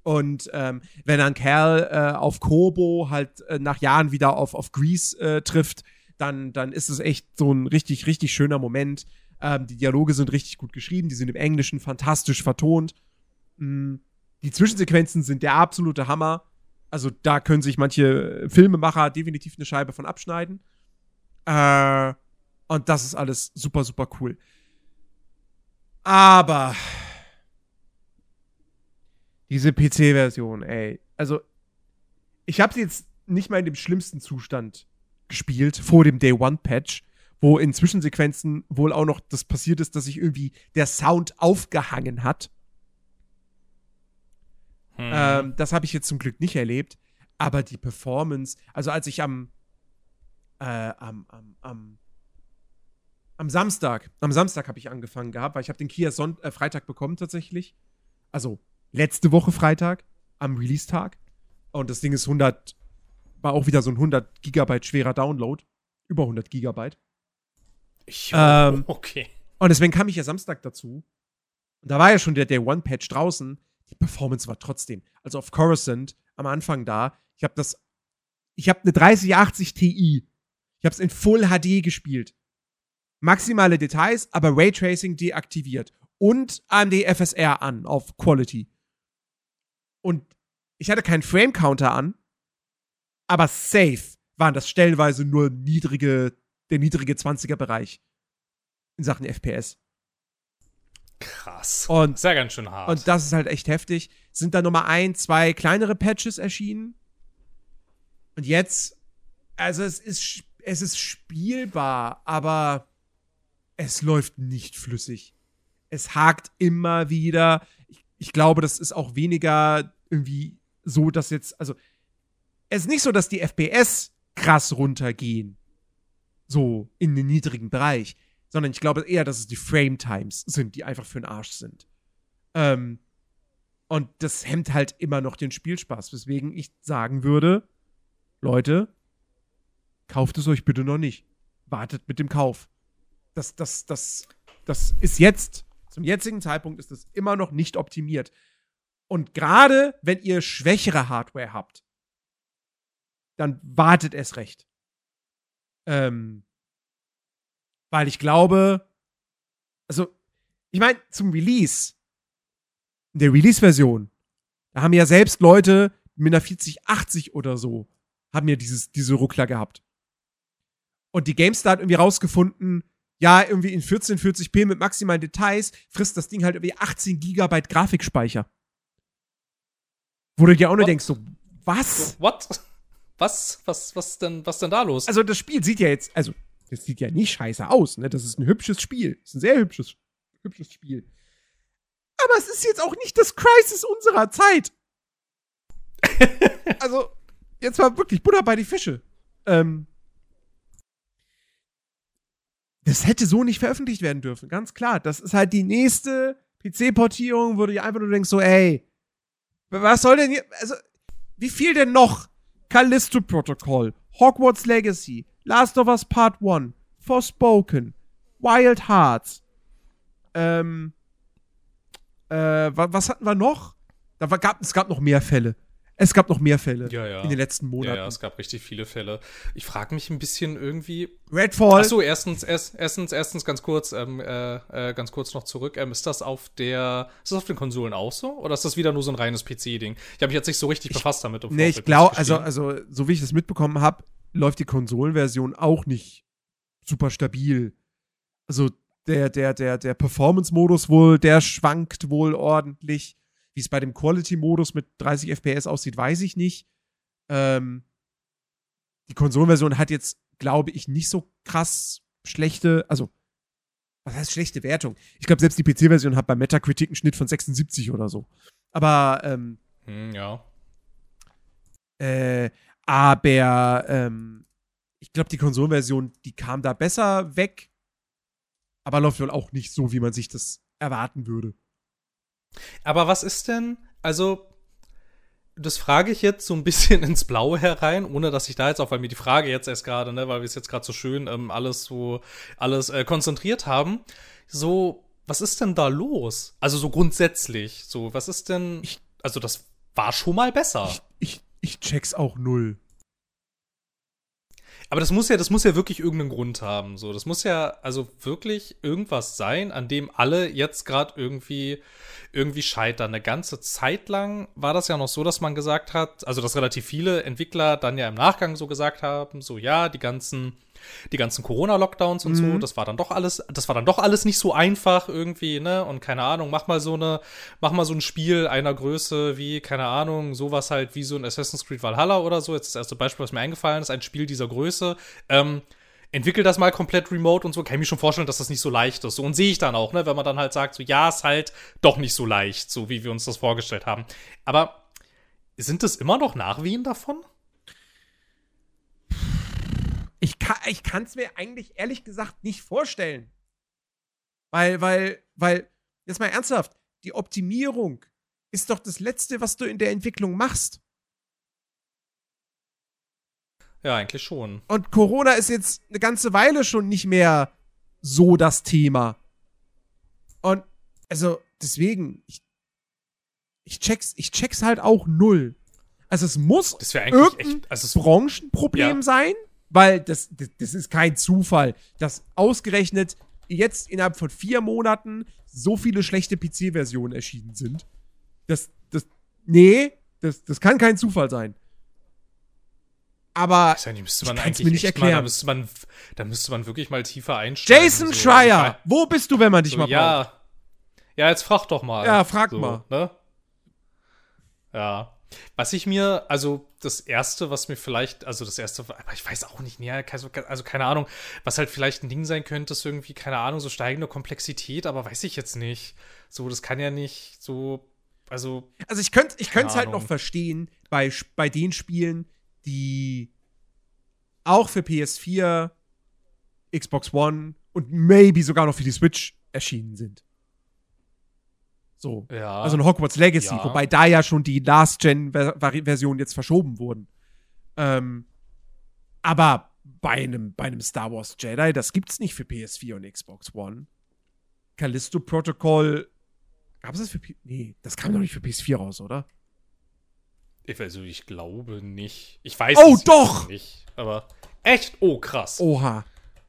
A: Und ähm, wenn dann Cal äh, auf Kobo halt äh, nach Jahren wieder auf, auf Grease äh, trifft, dann, dann ist es echt so ein richtig, richtig schöner Moment. Ähm, die Dialoge sind richtig gut geschrieben, die sind im Englischen fantastisch vertont. Mm, die Zwischensequenzen sind der absolute Hammer. Also da können sich manche Filmemacher definitiv eine Scheibe von abschneiden. Äh, und das ist alles super, super cool. Aber diese PC-Version, ey. Also, ich habe sie jetzt nicht mal in dem schlimmsten Zustand gespielt, vor dem Day One-Patch, wo in Zwischensequenzen wohl auch noch das passiert ist, dass sich irgendwie der Sound aufgehangen hat. Hm. Ähm, das habe ich jetzt zum Glück nicht erlebt. Aber die Performance, also als ich am, äh, am, am, am, am Samstag, am Samstag habe ich angefangen gehabt, weil ich habe den Kia Son äh, Freitag bekommen tatsächlich. Also letzte Woche Freitag am Release-Tag. Und das Ding ist 100, war auch wieder so ein 100 Gigabyte schwerer Download. Über 100 Gigabyte.
B: Ich, ähm, okay.
A: Und deswegen kam ich ja Samstag dazu. Und da war ja schon der Day One Patch draußen. Die Performance war trotzdem. Also auf Coruscant am Anfang da. Ich habe das. Ich habe eine 3080 Ti. Ich habe es in Full HD gespielt. Maximale Details, aber Raytracing deaktiviert. Und AMD FSR an auf Quality. Und ich hatte keinen Frame-Counter an, aber safe waren das stellenweise nur niedrige, der niedrige 20er-Bereich in Sachen FPS.
B: Krass.
A: Und,
B: Sehr ganz schön hart.
A: Und das ist halt echt heftig. Sind da nochmal ein, zwei kleinere Patches erschienen. Und jetzt, also es ist, es ist spielbar, aber es läuft nicht flüssig. Es hakt immer wieder. Ich, ich glaube, das ist auch weniger irgendwie so, dass jetzt, also es ist nicht so, dass die FPS krass runtergehen. So in den niedrigen Bereich sondern ich glaube eher, dass es die Frame Times sind, die einfach für den Arsch sind. Ähm, und das hemmt halt immer noch den Spielspaß, weswegen ich sagen würde, Leute, kauft es euch bitte noch nicht. Wartet mit dem Kauf. Das, das, das, das ist jetzt, zum jetzigen Zeitpunkt ist es immer noch nicht optimiert. Und gerade wenn ihr schwächere Hardware habt, dann wartet es recht. Ähm, weil ich glaube, also, ich meine, zum Release, in der Release-Version, da haben ja selbst Leute mit einer 4080 oder so, haben ja dieses, diese Ruckler gehabt. Und die GameStar hat irgendwie rausgefunden, ja, irgendwie in 1440p mit maximalen Details frisst das Ding halt irgendwie 18 Gigabyte Grafikspeicher. Wo du dir auch nur denkst, so, was?
B: What? Was? Was, was denn, was denn da los?
A: Also, das Spiel sieht ja jetzt, also, das sieht ja nicht scheiße aus, ne? Das ist ein hübsches Spiel. Das ist ein sehr hübsches, hübsches Spiel. Aber es ist jetzt auch nicht das Crisis unserer Zeit. [laughs] also, jetzt war wirklich Butter bei die Fische. Ähm, das hätte so nicht veröffentlicht werden dürfen, ganz klar. Das ist halt die nächste PC-Portierung, wo du einfach nur denkst, so, ey, was soll denn hier, also, wie viel denn noch? Callisto Protocol, Hogwarts Legacy, Last of Us Part 1, Forspoken, Wild Hearts, ähm, äh, was hatten wir noch? Da war, gab, es gab noch mehr Fälle. Es gab noch mehr Fälle
B: Ja, ja.
A: in den letzten
B: Ja,
A: Monaten.
B: ja, es gab richtig viele Fälle. Ich frage mich ein bisschen irgendwie.
A: Redfall.
B: Ach so, erstens, erst, erstens, erstens ganz kurz, ähm, äh, äh, ganz kurz noch zurück. Ähm, ist das auf der, ist das auf den Konsolen auch so? Oder ist das wieder nur so ein reines PC-Ding? Ich habe mich jetzt nicht so richtig befasst damit. im
A: Nee, ich glaube, also, also, so wie ich das mitbekommen habe, läuft die Konsolenversion auch nicht super stabil. Also, der, der, der, der Performance-Modus wohl, der schwankt wohl ordentlich. Wie es bei dem Quality-Modus mit 30 FPS aussieht, weiß ich nicht. Ähm, die Konsolenversion hat jetzt, glaube ich, nicht so krass schlechte, also, was heißt schlechte Wertung? Ich glaube, selbst die PC-Version hat bei Metacritic einen Schnitt von 76 oder so. Aber, ähm,
B: Hm, ja.
A: äh, aber ähm, ich glaube, die Konsolenversion, die kam da besser weg, aber läuft wohl auch nicht so, wie man sich das erwarten würde.
B: Aber was ist denn, also, das frage ich jetzt so ein bisschen [laughs] ins Blaue herein, ohne dass ich da jetzt auch, weil mir die Frage jetzt erst gerade, ne, weil wir es jetzt gerade so schön ähm, alles so, alles äh, konzentriert haben, so, was ist denn da los? Also so grundsätzlich, so, was ist denn,
A: Ich-
B: also das war schon mal besser.
A: Ich, ich, ich check's auch null.
B: Aber das muss ja, das muss ja wirklich irgendeinen Grund haben. So, das muss ja also wirklich irgendwas sein, an dem alle jetzt gerade irgendwie irgendwie scheitern. Eine ganze Zeit lang war das ja noch so, dass man gesagt hat, also dass relativ viele Entwickler dann ja im Nachgang so gesagt haben, so ja, die ganzen die ganzen Corona-Lockdowns und so,
A: Mhm.
B: das war dann doch alles, das war dann doch alles nicht so einfach irgendwie, ne? Und keine Ahnung, mach mal so eine, mach mal so ein Spiel einer Größe wie, keine Ahnung, sowas halt wie so ein Assassin's Creed Valhalla oder so. Jetzt das erste Beispiel, was mir eingefallen ist, ein Spiel dieser Größe. Ähm, entwickel das mal komplett remote und so, kann ich mir schon vorstellen, dass das nicht so leicht ist. So, und sehe ich dann auch, ne, wenn man dann halt sagt, so, ja, ist halt doch nicht so leicht, so wie wir uns das vorgestellt haben. Aber sind es immer noch Nachwehen davon?
A: Ich kann ich kann's mir eigentlich ehrlich gesagt nicht vorstellen. Weil, weil, weil, jetzt mal ernsthaft, die Optimierung ist doch das Letzte, was du in der Entwicklung machst.
B: Ja, eigentlich schon.
A: Und Corona ist jetzt eine ganze Weile schon nicht mehr so das Thema. Und also deswegen, ich, ich check's, ich check's halt auch null. Also es muss
B: Das eigentlich
A: irgendein
B: echt, also es
A: Branchenproblem
B: Ja.
A: sein, weil das, das, das ist kein Zufall, dass ausgerechnet jetzt innerhalb von vier Monaten so viele schlechte PC-Versionen erschienen sind. Das, das, nee, das, das kann kein Zufall sein. Aber
B: ja nicht, müsste man
A: Ich
B: eigentlich
A: mir nicht
B: echt Mal, da
A: erklären.
B: müsste man, da müsste man wirklich mal tiefer einsteigen.
A: Jason
B: so.
A: Schreier,
B: Also,
A: wo bist du, wenn man dich
B: so,
A: mal braucht?
B: ja. Ja, jetzt frag doch mal.
A: Ja, frag
B: so,
A: mal.
B: Ne? Ja. Was ich mir, also das erste, was mir vielleicht, also das erste, aber ich weiß auch nicht näher, also keine Ahnung, was halt vielleicht ein Ding sein könnte, ist irgendwie, keine Ahnung, so steigende Komplexität, aber weiß ich jetzt nicht. So, das kann ja nicht so, also,
A: Also ich könnte ich es halt noch verstehen bei, bei den Spielen, die auch für PS4, Xbox One und maybe sogar noch für die Switch erschienen sind. So.
B: ja.
A: Also ein Hogwarts Legacy,
B: Ja.
A: wobei da ja schon die Last-Gen-Versionen jetzt verschoben wurden. Ähm, aber bei einem, bei einem Star Wars Jedi, das gibt's nicht für PS4 und Xbox One. Callisto Protocol, gab's das für P Nee, das kam doch nicht für PS4 raus, oder?
B: Ich, also ich glaube nicht. Ich weiß
A: Oh,
B: es
A: doch!
B: nicht. Aber echt? Oh, krass.
A: Oha.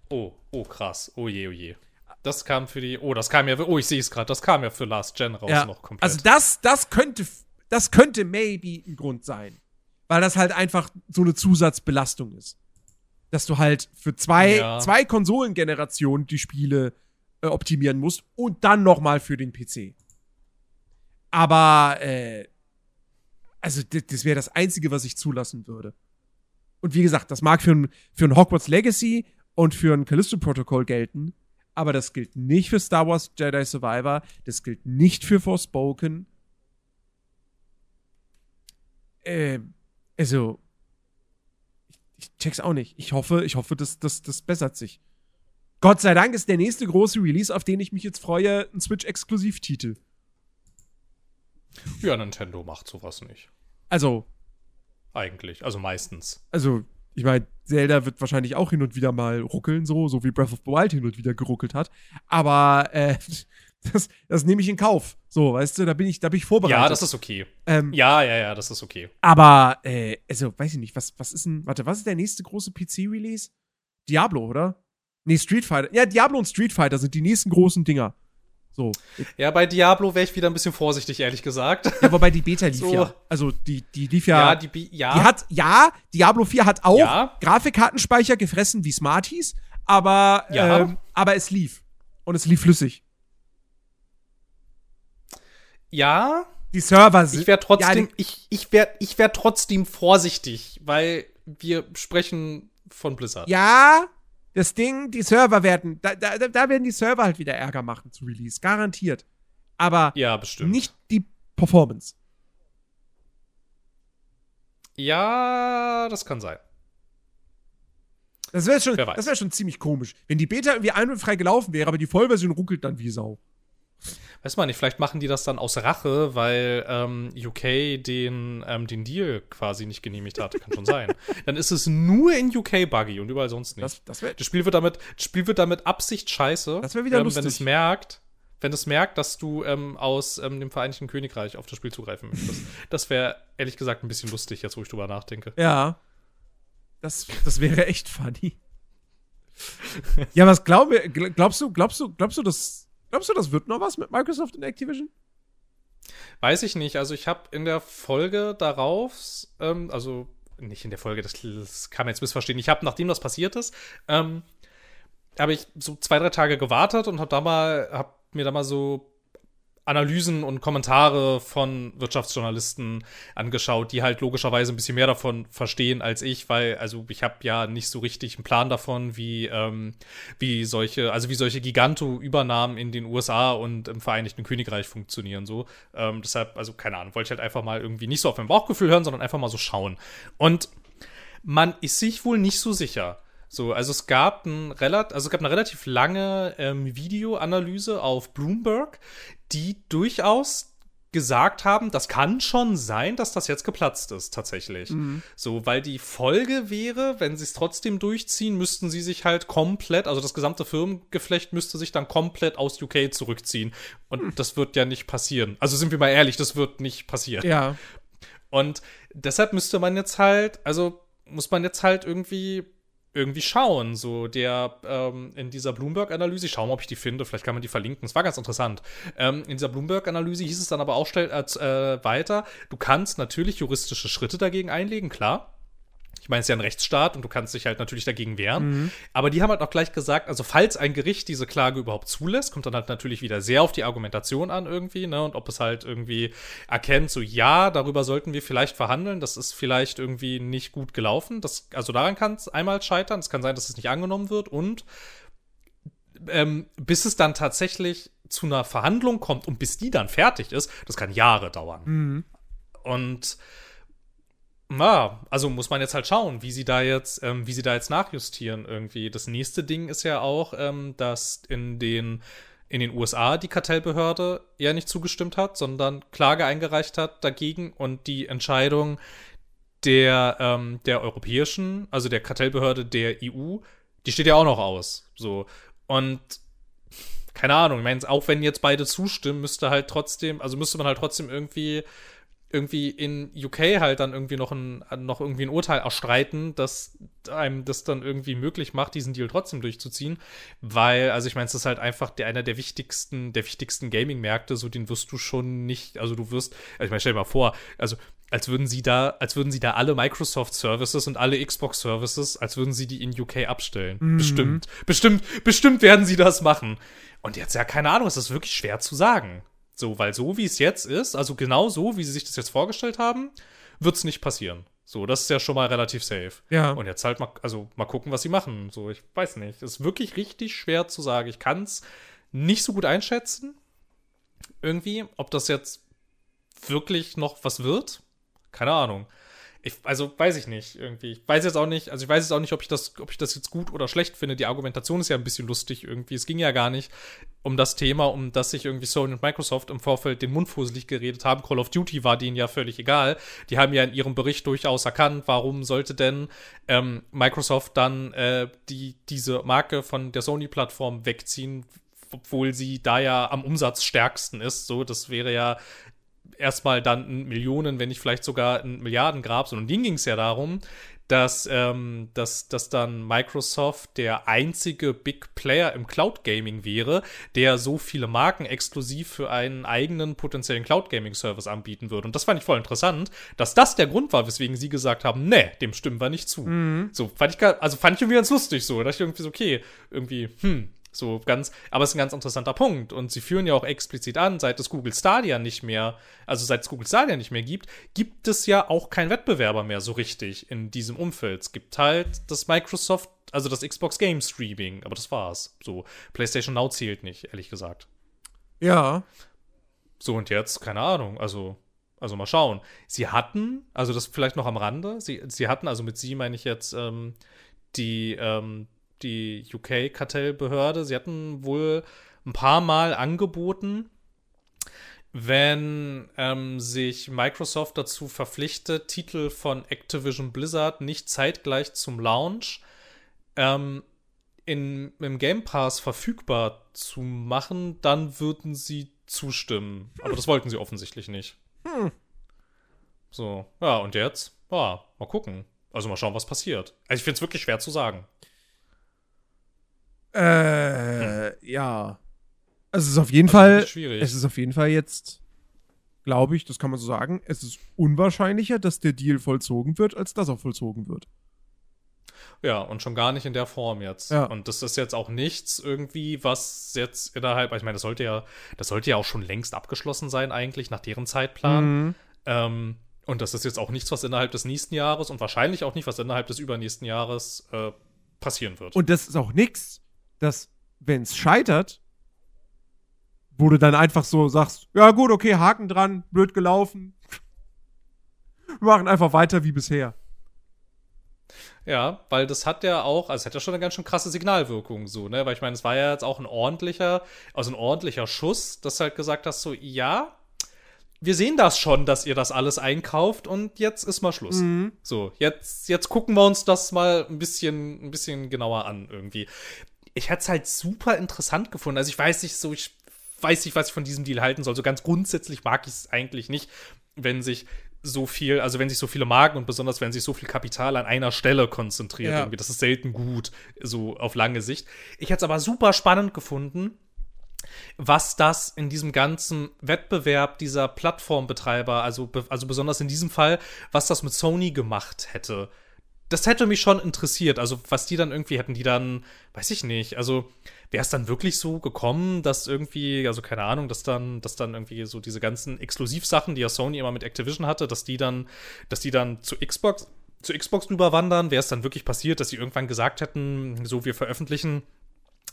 B: Oh, oh, krass. Oh je, oh je. Das kam für die. Oh, das kam ja. Oh, ich sehe es gerade. Das kam ja für Last Gen raus
A: Ja,
B: noch komplett.
A: also das, das könnte, das könnte maybe ein Grund sein. Weil das halt einfach so eine Zusatzbelastung ist. Dass du halt für zwei,
B: Ja.
A: zwei Konsolengenerationen die Spiele äh, optimieren musst und dann noch mal für den PC. Aber, äh, also das, das wäre das Einzige, was ich zulassen würde. Und wie gesagt, das mag für ein, für ein Hogwarts Legacy und für ein Callisto Protocol gelten, aber das gilt nicht für Star Wars Jedi Survivor, das gilt nicht für Forspoken. Äh, also, ich, ich check's auch nicht. Ich hoffe, ich hoffe, das, das, das bessert sich. Gott sei Dank ist der nächste große Release, auf den ich mich jetzt freue, ein Switch-Exklusivtitel.
B: ja, Nintendo macht sowas nicht.
A: Also,
B: Eigentlich. Also meistens.
A: also, ich meine, Zelda wird wahrscheinlich auch hin und wieder mal ruckeln, so, so wie Breath of the Wild hin und wieder geruckelt hat. Aber, äh, [laughs] Das, das nehme ich in Kauf. So, weißt du, da bin ich, da bin ich vorbereitet.
B: Ja, das ist okay.
A: ähm,
B: Ja, ja, ja, das ist okay.
A: Aber, äh, also, weiß ich nicht, was, was ist denn, warte, was ist der nächste große PC-Release? Diablo, oder? Nee, Street Fighter. Ja, Diablo und Street Fighter sind die nächsten großen Dinger. So.
B: Ja, bei Diablo wäre ich wieder ein bisschen vorsichtig, ehrlich gesagt.
A: Ja, wobei die Beta lief [laughs]
B: So.
A: ja. Also, die, die lief ja.
B: Ja, die, Bi- ja.
A: Die hat, ja, Diablo 4 hat auch
B: Ja.
A: Grafikkartenspeicher gefressen wie Smarties, aber,
B: Ja.
A: ähm, aber es lief. Und es lief flüssig.
B: ja,
A: Die Server sind.
B: ich wäre trotzdem,
A: Ja,
B: ich, ich wäre ich wär trotzdem vorsichtig, weil wir sprechen von Blizzard.
A: ja, das Ding, die Server werden, da, da, da werden die Server halt wieder Ärger machen zu Release. Garantiert. Aber
B: Ja, bestimmt.
A: nicht die Performance.
B: Ja, das kann sein.
A: Das wäre schon, wär schon ziemlich komisch. Wenn die Beta irgendwie einwandfrei gelaufen wäre, aber die Vollversion ruckelt dann wie Sau.
B: Weiß man nicht, vielleicht machen die das dann aus Rache, weil ähm, UK den, ähm, den Deal quasi nicht genehmigt hat. Kann schon sein. [laughs] Dann ist es nur in UK buggy und überall sonst nicht.
A: Das, das wäre
B: Das Spiel wird damit, das Spiel wird damit Absicht scheiße.
A: Das wär wieder
B: ähm,
A: lustig.
B: Wenn es merkt, wenn es merkt, dass du ähm, aus ähm, dem Vereinigten Königreich auf das Spiel zugreifen möchtest. das wäre ehrlich gesagt ein bisschen lustig, jetzt wo ich drüber nachdenke.
A: Ja. Das, das wäre echt funny. ja, was glaub, gl- glaubst du, glaubst du, glaubst du, das, glaubst du, das wird noch was mit Microsoft und Activision?
B: Weiß ich nicht. Also ich habe in der Folge darauf, ähm, also nicht in der Folge, das, das kann man jetzt missverstehen. Ich habe, nachdem das passiert ist, ähm, habe ich so zwei, drei Tage gewartet und habe da mal, hab mir da mal so Analysen und Kommentare von Wirtschaftsjournalisten angeschaut, die halt logischerweise ein bisschen mehr davon verstehen als ich, weil also ich habe ja nicht so richtig einen Plan davon, wie ähm, wie solche also wie solche Giganto-Übernahmen in den USA und im Vereinigten Königreich funktionieren so. Ähm, deshalb also keine Ahnung, wollte ich halt einfach mal irgendwie nicht so auf mein Bauchgefühl hören, sondern einfach mal so schauen. Und man ist sich wohl nicht so sicher. So, also es gab ein relat also es gab eine relativ lange ähm, Videoanalyse auf Bloomberg, die durchaus gesagt haben, das kann schon sein, dass das jetzt geplatzt ist, tatsächlich. So, weil die Folge wäre, wenn sie es trotzdem durchziehen, müssten sie sich halt komplett, also das gesamte Firmengeflecht müsste sich dann komplett aus UK zurückziehen. Und das wird ja nicht passieren. Also sind wir mal ehrlich, das wird nicht passieren.
A: Ja.
B: Und deshalb müsste man jetzt halt, also muss man jetzt halt irgendwie irgendwie schauen. So der ähm, in dieser Bloomberg-Analyse, ich schau mal, ob ich die finde, vielleicht kann man die verlinken. Es war ganz interessant. Ähm, in dieser Bloomberg-Analyse hieß es dann aber auch schnell, äh, weiter, du kannst natürlich juristische Schritte dagegen einlegen, klar. Ich meine, es ist ja ein Rechtsstaat und du kannst dich halt natürlich dagegen wehren. Aber die haben halt auch gleich gesagt, also falls ein Gericht diese Klage überhaupt zulässt, kommt dann halt natürlich wieder sehr auf die Argumentation an irgendwie, ne? Und ob es halt irgendwie erkennt, so ja, darüber sollten wir vielleicht verhandeln, das ist vielleicht irgendwie nicht gut gelaufen. Das, also daran kann es einmal scheitern. Es kann sein, dass es nicht angenommen wird und ähm, bis es dann tatsächlich zu einer Verhandlung kommt und bis die dann fertig ist, das kann Jahre dauern.
A: Mhm.
B: Und na, also muss man jetzt halt schauen, wie sie da jetzt, ähm, wie sie da jetzt nachjustieren irgendwie. Das nächste Ding ist ja auch, ähm, dass in den in den USA die Kartellbehörde ja nicht zugestimmt hat, sondern Klage eingereicht hat dagegen und die Entscheidung der, ähm, der europäischen, also der Kartellbehörde der EU, die steht ja auch noch aus. So. Und keine Ahnung, ich meine, auch wenn jetzt beide zustimmen, müsste halt trotzdem, also müsste man halt trotzdem irgendwie irgendwie in UK halt dann irgendwie noch ein, noch irgendwie ein Urteil erstreiten, das einem das dann irgendwie möglich macht, diesen Deal trotzdem durchzuziehen. Weil, also ich meine, es ist halt einfach der, einer der wichtigsten, der wichtigsten Gaming-Märkte, so den wirst du schon nicht, also du wirst, also ich meine, stell dir mal vor, also als würden sie da, als würden sie da alle Microsoft-Services und alle Xbox-Services, als würden sie die in UK abstellen. Bestimmt. Bestimmt, bestimmt werden sie das machen. Und jetzt, ja, keine Ahnung, es ist wirklich schwer zu sagen. So, weil so wie es jetzt ist, also genau so, wie sie sich das jetzt vorgestellt haben, wird es nicht passieren. So, das ist ja schon mal relativ safe.
A: Ja.
B: Und jetzt halt mal, also mal gucken, was sie machen. So, ich weiß nicht. Es ist wirklich richtig schwer zu sagen. Ich kann es nicht so gut einschätzen. Irgendwie, ob das jetzt wirklich noch was wird. Keine Ahnung. Ich, also weiß ich nicht irgendwie. Ich weiß jetzt auch nicht, also ich weiß jetzt auch nicht, ob ich das, ob ich das jetzt gut oder schlecht finde. Die Argumentation ist ja ein bisschen lustig irgendwie. Es ging ja gar nicht um das Thema, um das sich irgendwie Sony und Microsoft im Vorfeld den Mund fusselig geredet haben. Call of Duty war denen ja völlig egal. Die haben ja in ihrem Bericht durchaus erkannt, warum sollte denn ähm, Microsoft dann äh, die, diese Marke von der Sony-Plattform wegziehen, obwohl sie da ja am Umsatzstärksten ist. So, das wäre ja erstmal dann ein Millionen, wenn nicht vielleicht sogar ein Milliardengrab. Und denen ging es ja darum, dass, ähm, dass, dass dann Microsoft der einzige Big Player im Cloud Gaming wäre, der so viele Marken exklusiv für einen eigenen potenziellen Cloud Gaming Service anbieten würde. Und das fand ich voll interessant, dass das der Grund war, weswegen sie gesagt haben, nee, dem stimmen wir nicht zu. Mhm. So, fand ich, also fand ich irgendwie ganz lustig so. Da dachte ich irgendwie so, okay, irgendwie, hm, so ganz, aber es ist ein ganz interessanter Punkt. Und sie führen ja auch explizit an, seit es Google Stadia nicht mehr, also seit es Google Stadia nicht mehr gibt, gibt es ja auch keinen Wettbewerber mehr so richtig in diesem Umfeld. Es gibt halt das Microsoft, also das Xbox Game Streaming, aber das war's. So, PlayStation Now zählt nicht, ehrlich gesagt.
A: Ja.
B: So, und jetzt, keine Ahnung, also. Also mal schauen. Sie hatten, also das vielleicht noch am Rande, sie, sie hatten, also mit sie meine ich jetzt ähm, die, ähm, die UK-Kartellbehörde. Sie hatten wohl ein paar Mal angeboten, wenn ähm, sich Microsoft dazu verpflichtet, Titel von Activision Blizzard nicht zeitgleich zum Launch ähm, in, im Game Pass verfügbar zu machen, dann würden sie zustimmen. Hm. Aber das wollten sie offensichtlich nicht. Hm. So, ja, und jetzt? Ja, mal gucken. Also mal schauen, was passiert. Also ich finde es wirklich schwer zu sagen.
A: Äh, hm. ja. Also es ist auf jeden also Fall. Schwierig. Es ist auf jeden Fall jetzt, glaube ich, das kann man so sagen, es ist unwahrscheinlicher, dass der Deal vollzogen wird, als dass er vollzogen wird.
B: Ja, und schon gar nicht in der Form jetzt. Ja. Und das ist jetzt auch nichts irgendwie, was jetzt innerhalb, ich meine, das sollte ja, das sollte ja auch schon längst abgeschlossen sein, eigentlich, nach deren Zeitplan. Mhm. Ähm, und das ist jetzt auch nichts, was innerhalb des nächsten Jahres und wahrscheinlich auch nicht, was innerhalb des übernächsten Jahres äh, passieren wird.
A: Und das ist auch nichts, dass, wenn es scheitert, wo du dann einfach so sagst, ja gut, okay, Haken dran, blöd gelaufen. Wir machen einfach weiter wie bisher.
B: Ja, weil das hat ja auch, also es hat ja schon eine ganz schön krasse Signalwirkung, so, ne? Weil ich meine, es war ja jetzt auch ein ordentlicher, also ein ordentlicher Schuss, dass du halt gesagt hast, so, ja, wir sehen das schon, dass ihr das alles einkauft und jetzt ist mal Schluss. Mhm. So, jetzt, jetzt gucken wir uns das mal ein bisschen, ein bisschen genauer an irgendwie ich hätte es halt super interessant gefunden. Also ich weiß nicht so, ich weiß nicht, was ich von diesem Deal halten soll. So ganz grundsätzlich mag ich es eigentlich nicht, wenn sich so viel, also wenn sich so viele Marken und besonders wenn sich so viel Kapital an einer Stelle konzentriert, ja. irgendwie. Das ist selten gut, so auf lange Sicht. Ich hätte es aber super spannend gefunden, was das in diesem ganzen Wettbewerb dieser Plattformbetreiber, also, also besonders in diesem Fall, was das mit Sony gemacht hätte das hätte mich schon interessiert. Also, was die dann irgendwie hätten, die dann, weiß ich nicht, also wäre es dann wirklich so gekommen, dass irgendwie, also keine Ahnung, dass dann, dass dann irgendwie so diese ganzen Exklusivsachen, die ja Sony immer mit Activision hatte, dass die dann, dass die dann zu Xbox, zu Xbox rüberwandern, wäre es dann wirklich passiert, dass sie irgendwann gesagt hätten, so wir veröffentlichen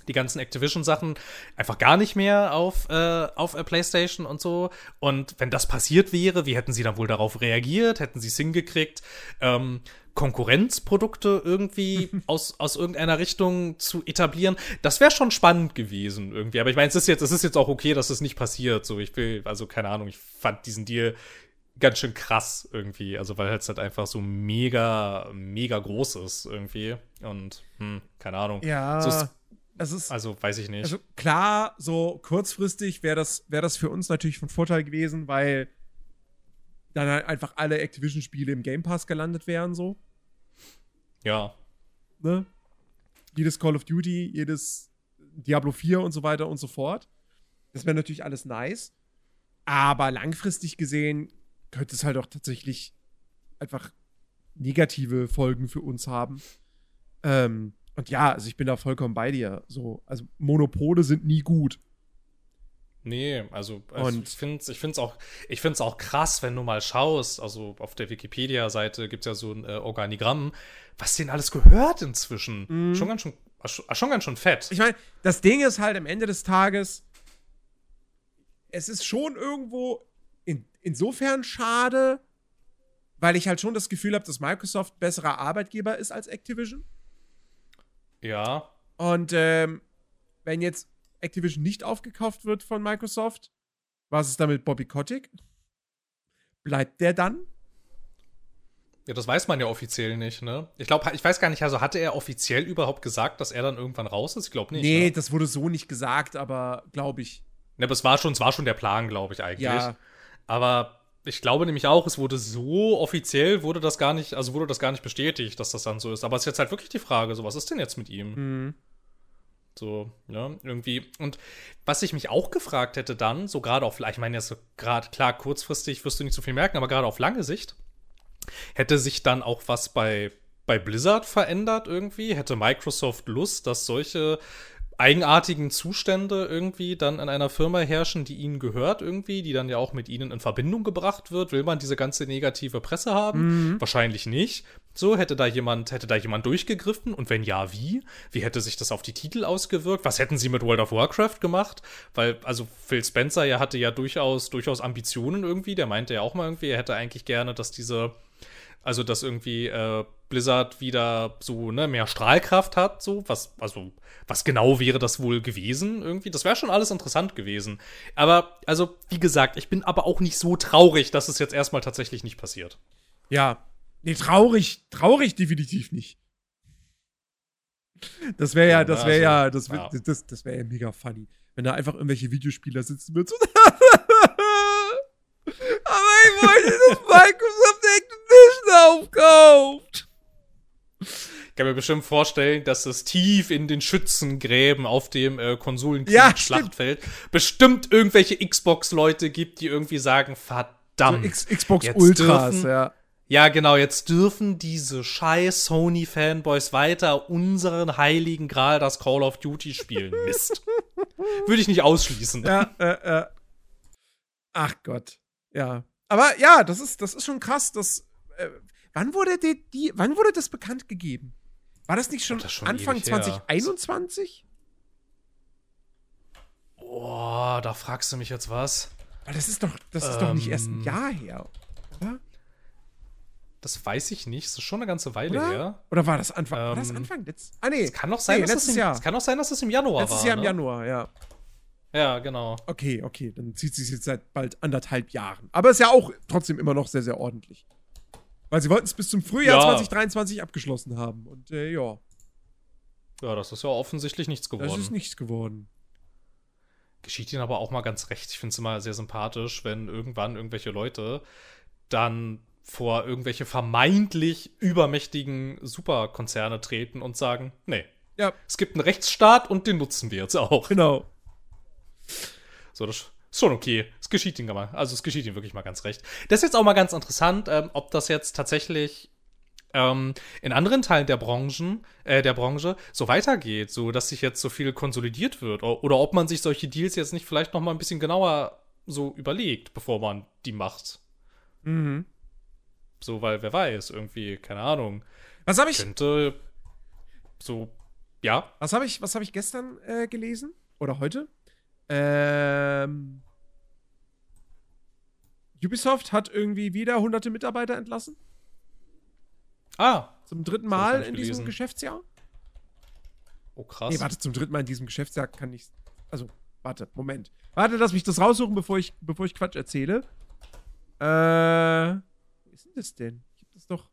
B: die ganzen Activision-Sachen einfach gar nicht mehr auf, äh, auf äh, PlayStation und so. Und wenn das passiert wäre, wie hätten sie dann wohl darauf reagiert? Hätten sie es hingekriegt, ähm, Konkurrenzprodukte irgendwie [laughs] aus, aus irgendeiner Richtung zu etablieren? Das wäre schon spannend gewesen irgendwie. Aber ich meine, es ist jetzt, es ist jetzt auch okay, dass es nicht passiert. So, ich will, also keine Ahnung, ich fand diesen Deal ganz schön krass irgendwie. Also, weil es halt einfach so mega, mega groß ist irgendwie. Und, hm, keine Ahnung.
A: Ja.
B: So
A: es ist,
B: also weiß ich nicht. Also
A: klar, so kurzfristig wäre das, wär das für uns natürlich von Vorteil gewesen, weil dann halt einfach alle Activision-Spiele im Game Pass gelandet wären, so.
B: Ja.
A: Ne? Jedes Call of Duty, jedes Diablo 4 und so weiter und so fort. Das wäre natürlich alles nice. Aber langfristig gesehen könnte es halt auch tatsächlich einfach negative Folgen für uns haben. Ähm, und ja, also ich bin da vollkommen bei dir. So, also Monopole sind nie gut.
B: Nee, also, also ich finde es ich find's auch, auch krass, wenn du mal schaust, also auf der Wikipedia-Seite gibt es ja so ein äh, Organigramm, was denen alles gehört inzwischen. Mhm. Schon ganz schön, schon ganz schön fett.
A: Ich meine, das Ding ist halt am Ende des Tages, es ist schon irgendwo in, insofern schade, weil ich halt schon das Gefühl habe, dass Microsoft besserer Arbeitgeber ist als Activision.
B: Ja.
A: Und ähm, wenn jetzt Activision nicht aufgekauft wird von Microsoft, was ist damit Bobby Kotick? Bleibt der dann?
B: Ja, das weiß man ja offiziell nicht, ne? Ich glaube, ich weiß gar nicht, also hatte er offiziell überhaupt gesagt, dass er dann irgendwann raus ist? Ich glaube nicht.
A: Nee,
B: ne?
A: das wurde so nicht gesagt, aber glaube ich.
B: Ne, aber es war schon, es war schon der Plan, glaube ich, eigentlich.
A: Ja.
B: Aber ich glaube nämlich auch, es wurde so offiziell, wurde das gar nicht, also wurde das gar nicht bestätigt, dass das dann so ist. Aber es ist jetzt halt wirklich die Frage, so, was ist denn jetzt mit ihm?
A: Mhm.
B: So, ja, irgendwie. Und was ich mich auch gefragt hätte dann, so gerade auf, ich meine, jetzt so gerade, klar, kurzfristig wirst du nicht so viel merken, aber gerade auf lange Sicht, hätte sich dann auch was bei, bei Blizzard verändert irgendwie? Hätte Microsoft Lust, dass solche eigenartigen Zustände irgendwie dann in einer Firma herrschen, die ihnen gehört irgendwie, die dann ja auch mit ihnen in Verbindung gebracht wird? Will man diese ganze negative Presse haben?
A: Mhm.
B: Wahrscheinlich nicht. So, hätte da jemand, hätte da jemand durchgegriffen? Und wenn ja, wie? Wie hätte sich das auf die Titel ausgewirkt? Was hätten sie mit World of Warcraft gemacht? Weil, also Phil Spencer ja hatte ja durchaus, durchaus Ambitionen irgendwie. Der meinte ja auch mal irgendwie, er hätte eigentlich gerne, dass diese, also dass irgendwie äh, Blizzard wieder so ne, mehr Strahlkraft hat, so was, also was genau wäre das wohl gewesen irgendwie? Das wäre schon alles interessant gewesen. Aber also wie gesagt, ich bin aber auch nicht so traurig, dass es jetzt erstmal tatsächlich nicht passiert.
A: Ja. Nee, traurig, traurig definitiv nicht. Das wäre ja, das
B: also,
A: wäre ja, das, wär,
B: ja.
A: das, das wäre ja mega funny. Wenn da einfach irgendwelche Videospieler sitzen würden. Aber [laughs] ich wollte, dass Microsoft Activision aufkauft.
B: Ich kann mir bestimmt vorstellen, dass es tief in den Schützengräben auf dem äh, konsolenkrieg
A: Ja,
B: bestimmt irgendwelche Xbox-Leute gibt, die irgendwie sagen,
A: So
B: verdammt.
A: X Xbox Ultras,
B: dürfen-
A: ja.
B: Ja, genau, jetzt dürfen diese scheiß Sony-Fanboys weiter unseren heiligen Gral, das Call of Duty spielen. [laughs] Mist. Würde ich nicht ausschließen.
A: Ja, äh, äh. Ach Gott. Ja. Aber ja, das ist, das ist schon krass. Das, äh, wann, wurde die, die, wann wurde das bekannt gegeben? War das nicht schon,
B: das schon
A: Anfang
B: ewig her.
A: 2021?
B: Boah, da fragst du mich jetzt was.
A: Aber das ist doch, das ist doch nicht erst ein
B: Ähm.
A: Jahr her, oder?
B: Das weiß ich nicht. Das ist schon eine ganze Weile
A: Oder?
B: her.
A: Oder war das Anfang? war das
B: Ähm,
A: Anfang letzt? Ah, nee.
B: Es kann doch sein,
A: nee,
B: dass es
A: letztes
B: im,
A: Jahr.
B: Es kann auch sein, dass es im Januar
A: letztes
B: war.
A: Jahr im
B: ne?
A: Januar, ja.
B: Ja, genau.
A: Okay, okay. Dann zieht sich jetzt seit bald anderthalb Jahren. Aber ist ja auch trotzdem immer noch sehr, sehr ordentlich. Weil sie wollten es bis zum Frühjahr
B: Ja.
A: 2023 abgeschlossen haben. Und äh, ja,
B: Ja, das ist ja offensichtlich nichts geworden.
A: das ist nichts geworden.
B: Geschieht ihnen aber auch mal ganz recht. Ich finde es immer sehr sympathisch, wenn irgendwann irgendwelche Leute dann vor irgendwelche vermeintlich übermächtigen Superkonzerne treten und sagen, nee,
A: Ja,
B: es gibt einen Rechtsstaat und den nutzen wir jetzt auch.
A: genau.
B: So, das ist schon okay. Es geschieht ihnen mal. Also es geschieht ihnen wirklich mal ganz recht. Das ist jetzt auch mal ganz interessant, ähm, ob das jetzt tatsächlich ähm, in anderen Teilen der Branchen, äh, der Branche so weitergeht, so dass sich jetzt so viel konsolidiert wird. Oder ob man sich solche Deals jetzt nicht vielleicht noch mal ein bisschen genauer so überlegt, bevor man die macht.
A: Mhm.
B: So, weil wer weiß, irgendwie, keine Ahnung,
A: Was habe ich,
B: könnte so, ja,
A: was habe ich, was habe ich gestern äh, gelesen? Oder heute? Ähm, Ubisoft hat irgendwie wieder hunderte Mitarbeiter entlassen.
B: ah,
A: Zum dritten Mal in diesem. Geschäftsjahr.
B: oh krass.
A: Nee, warte, zum dritten Mal in diesem Geschäftsjahr kann ich. Also, warte, Moment. Warte, lass mich das raussuchen, bevor ich, bevor ich Quatsch erzähle. Äh. Wo ist denn das denn? Ich hab das doch.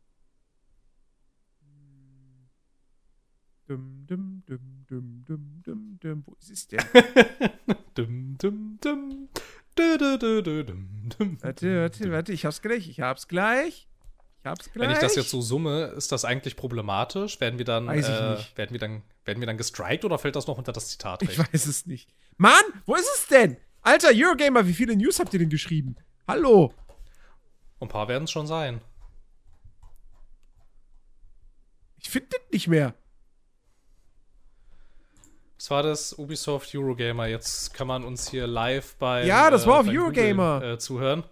A: Dum, dum, dum, dum, dum, dum, dum. Wo ist es denn? [laughs]
B: dum, dum, dum. Du, du, du, du, dum, dum.
A: warte, warte, warte, ich hab's gleich, ich hab's gleich. Ich hab's gleich.
B: Wenn ich das jetzt so summe, ist das eigentlich problematisch? Werden wir dann, äh, werden wir dann, werden wir dann gestrikt oder fällt das noch unter das Zitat?
A: Ich weiß es nicht. Mann, wo ist es denn? Alter, Eurogamer, wie viele News habt ihr denn geschrieben? Hallo?
B: Ein paar werden es schon sein.
A: Ich finde das nicht mehr.
B: Was war das? Ubisoft Eurogamer. Jetzt kann man uns hier live bei
A: Ja, das war auf Eurogamer.
B: Google, äh, zuhören.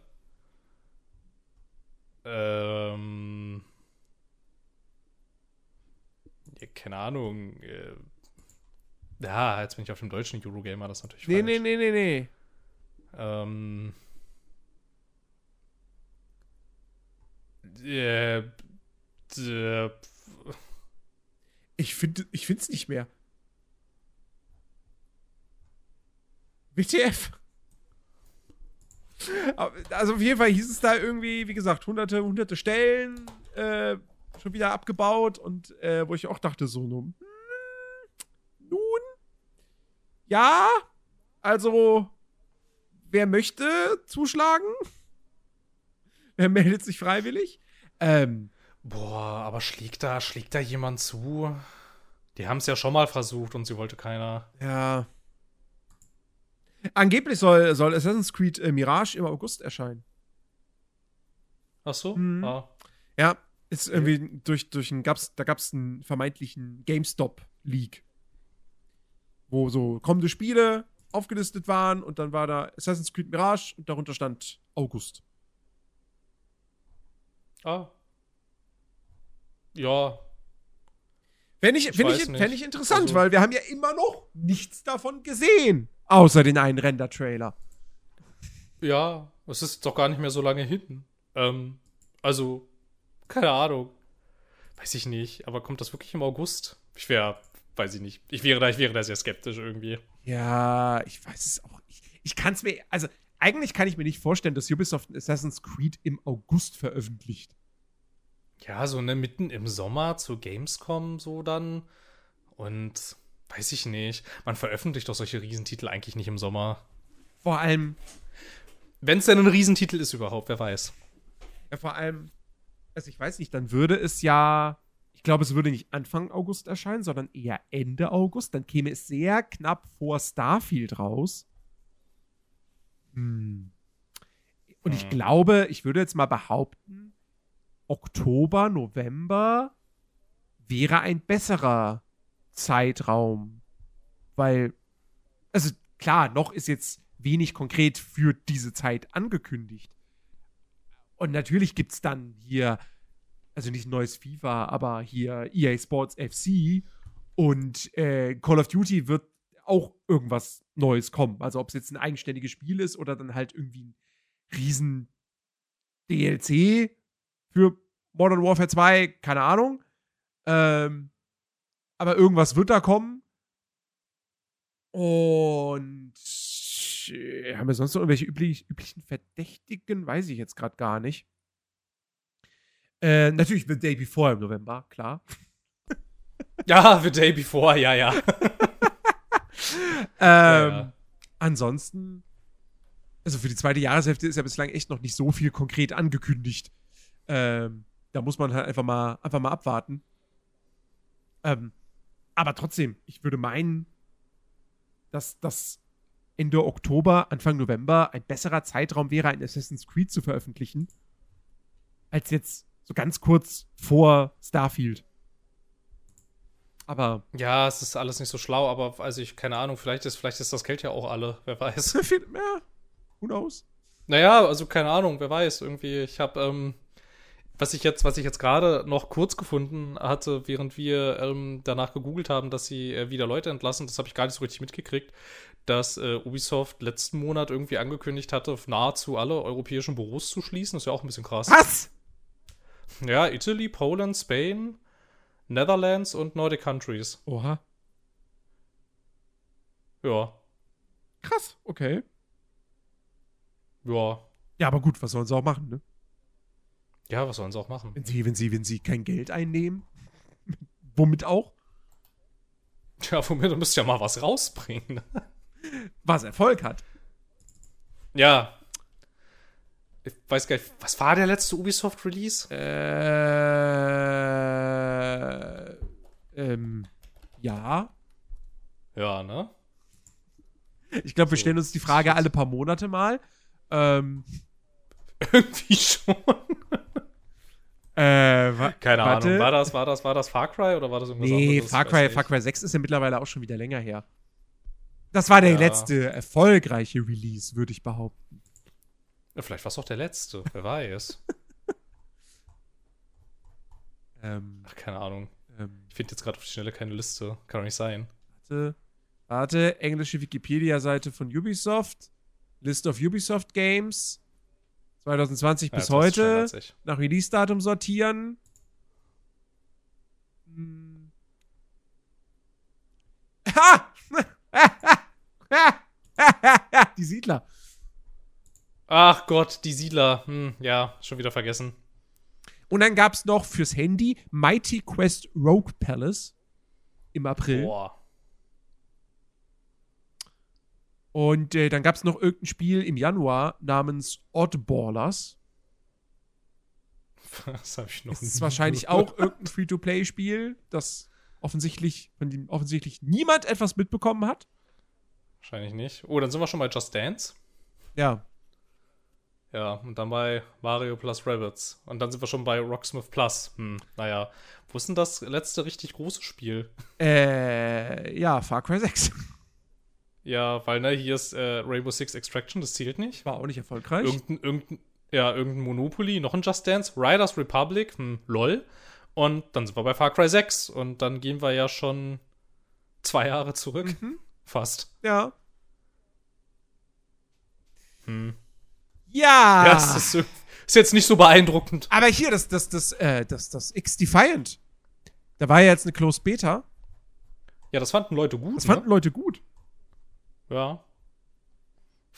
B: Ähm. Ja, keine Ahnung. Äh, ja, jetzt bin ich auf dem deutschen Eurogamer, das ist natürlich
A: Nee,
B: falsch.
A: nee, nee, nee, nee.
B: Ähm. Äh, äh,
A: Ich finde ich find's nicht mehr. WTF? Also auf jeden Fall hieß es da irgendwie, wie gesagt, hunderte, hunderte Stellen äh, schon wieder abgebaut und äh, wo ich auch dachte, so, nun, hm, nun, ja, also, wer möchte zuschlagen? [laughs] Wer meldet sich freiwillig? Ähm,
B: Boah, aber schlägt da, schlägt da jemand zu? Die haben es ja schon mal versucht und sie wollte keiner.
A: ja. Angeblich soll, soll Assassin's Creed äh, Mirage im August erscheinen.
B: Ach so?
A: Mhm.
B: Ah.
A: Ja, ist irgendwie durch, durch ein, gab's, da gab es einen vermeintlichen GameStop-Leak. Wo so kommende Spiele aufgelistet waren und dann war da Assassin's Creed Mirage und darunter stand August.
B: ah. Ja,
A: Fände ich,
B: Ich
A: ich,
B: nicht.
A: ich interessant,
B: Also-
A: weil wir haben ja immer noch nichts davon gesehen. Außer den einen Render-Trailer.
B: ja, es ist doch gar nicht mehr so lange hin. Ähm, also, keine Ahnung. Weiß ich nicht, aber kommt das wirklich im August? Ich wäre, weiß ich nicht. Ich wäre da, ich wäre da sehr skeptisch irgendwie.
A: Ja, ich weiß es auch nicht. Ich kann es mir, also eigentlich kann ich mir nicht vorstellen, dass Ubisoft Assassin's Creed im August veröffentlicht.
B: Ja, so ne, mitten im Sommer zur Gamescom so dann. Und weiß ich nicht. Man veröffentlicht doch solche Riesentitel eigentlich nicht im Sommer.
A: Vor allem,
B: Wenn es denn ein Riesentitel ist überhaupt, wer weiß.
A: ja, vor allem, also ich weiß nicht, dann würde es ja, ich glaube, es würde nicht Anfang August erscheinen, sondern eher Ende August. Dann käme es sehr knapp vor Starfield raus. Hm. Und ich
B: Hm.
A: glaube, ich würde jetzt mal behaupten, Oktober, November wäre ein besserer Zeitraum. Weil, also klar, noch ist jetzt wenig konkret für diese Zeit angekündigt. Und natürlich gibt es dann hier, also nicht neues FIFA, aber hier EA Sports FC und äh, Call of Duty wird auch irgendwas Neues kommen. Also ob es jetzt ein eigenständiges Spiel ist oder dann halt irgendwie ein riesen DLC für Modern Warfare 2, keine Ahnung. Ähm, aber irgendwas wird da kommen. Und äh, haben wir sonst noch irgendwelche üblich, üblichen Verdächtigen? Weiß ich jetzt gerade gar nicht. Äh, natürlich The Day Before im November, klar. [laughs]
B: Ja, The Day Before, ja, ja. [laughs]
A: Ähm,
B: ja.
A: Ansonsten, also für die zweite Jahreshälfte ist ja bislang echt noch nicht so viel konkret angekündigt. Ähm, da muss man halt einfach mal, einfach mal abwarten. Ähm, aber trotzdem, ich würde meinen, dass das Ende Oktober, Anfang November ein besserer Zeitraum wäre, ein Assassin's Creed zu veröffentlichen, als jetzt so ganz kurz vor Starfield. Aber
B: Ja, es ist alles nicht so schlau, aber also ich, keine Ahnung, vielleicht ist, vielleicht ist das Geld ja auch alle, wer weiß. [laughs]
A: viel mehr. Who knows?
B: Naja, also keine Ahnung, wer weiß. Irgendwie, ich habe, ähm, was ich jetzt, was ich jetzt gerade noch kurz gefunden hatte, während wir ähm, danach gegoogelt haben, dass sie äh, wieder Leute entlassen, das habe ich gar nicht so richtig mitgekriegt, dass äh, Ubisoft letzten Monat irgendwie angekündigt hatte, nahezu alle europäischen Büros zu schließen. Das ist ja auch ein bisschen krass.
A: Was?
B: Ja, Italy, Poland, Spain, Netherlands und Nordic Countries.
A: Oha.
B: Ja,
A: Krass, okay.
B: ja.
A: Ja, aber gut, was sollen sie auch machen, ne?
B: Ja, was sollen sie auch machen?
A: Wenn sie, wenn sie, wenn sie kein Geld einnehmen. Womit auch?
B: Ja, womit du müsst ja mal was rausbringen. [laughs]
A: Was Erfolg hat.
B: Ja. Ich weiß gar nicht, was war der letzte Ubisoft-Release?
A: Äh. Ähm. Ja.
B: Ja, ne?
A: Ich glaube, wir
B: So.
A: stellen uns die Frage alle paar Monate mal. Ähm. [laughs]
B: Irgendwie schon.
A: Äh, wa
B: Keine
A: warte.
B: Ahnung. War das, war das, war das Far Cry oder war das irgendwas
A: Nee,
B: anderes?
A: Far Cry. Far Cry 6 ist ja mittlerweile auch schon wieder länger her. Das war der
B: Ja.
A: letzte erfolgreiche Release, würde ich behaupten.
B: Ja, vielleicht war es auch der letzte, wer weiß. [laughs]
A: Ähm,
B: Ach, keine Ahnung.
A: ähm,
B: Ich finde jetzt gerade auf die Schnelle keine Liste. Kann doch nicht sein.
A: warte, warte, englische Wikipedia-Seite von Ubisoft. List of Ubisoft Games. 2020
B: Ja,
A: bis heute. Nach Release-Datum sortieren. Hm. Ha! Die Siedler.
B: Ach Gott, die Siedler. Hm, ja, schon wieder vergessen.
A: Und dann gab es noch fürs Handy Mighty Quest Rogue Palace im April.
B: Boah.
A: Und äh, dann gab es noch irgendein Spiel im Januar namens Oddballers.
B: Das habe ich noch
A: Das ist wahrscheinlich auch irgendein Free-to-Play-Spiel, das offensichtlich, von dem offensichtlich niemand etwas mitbekommen hat.
B: Wahrscheinlich nicht. Oh, dann sind wir schon bei Just Dance.
A: Ja.
B: Ja, und dann bei Mario plus Rabbits. Und dann sind wir schon bei Rocksmith Plus. Hm, naja. Wo ist denn das letzte richtig große Spiel?
A: Äh, ja, Far Cry 6.
B: Ja, weil, ne, hier ist äh, Rainbow Six Extraction, das zählt nicht.
A: War auch nicht erfolgreich.
B: Irgendein, irgendein, ja, irgendein Monopoly, noch ein Just Dance, Riders Republic, hm, lol. Und dann sind wir bei Far Cry 6 und dann gehen wir ja schon zwei Jahre zurück.
A: Mhm.
B: Fast.
A: Ja.
B: Hm.
A: Ja.
B: Ja, das ist, ist jetzt nicht so beeindruckend.
A: Aber hier, das, das, das, äh, das, das X-Defiant. Da war ja jetzt eine Closed Beta.
B: Ja, das fanden Leute gut.
A: Das fanden
B: ne?
A: Leute gut.
B: Ja.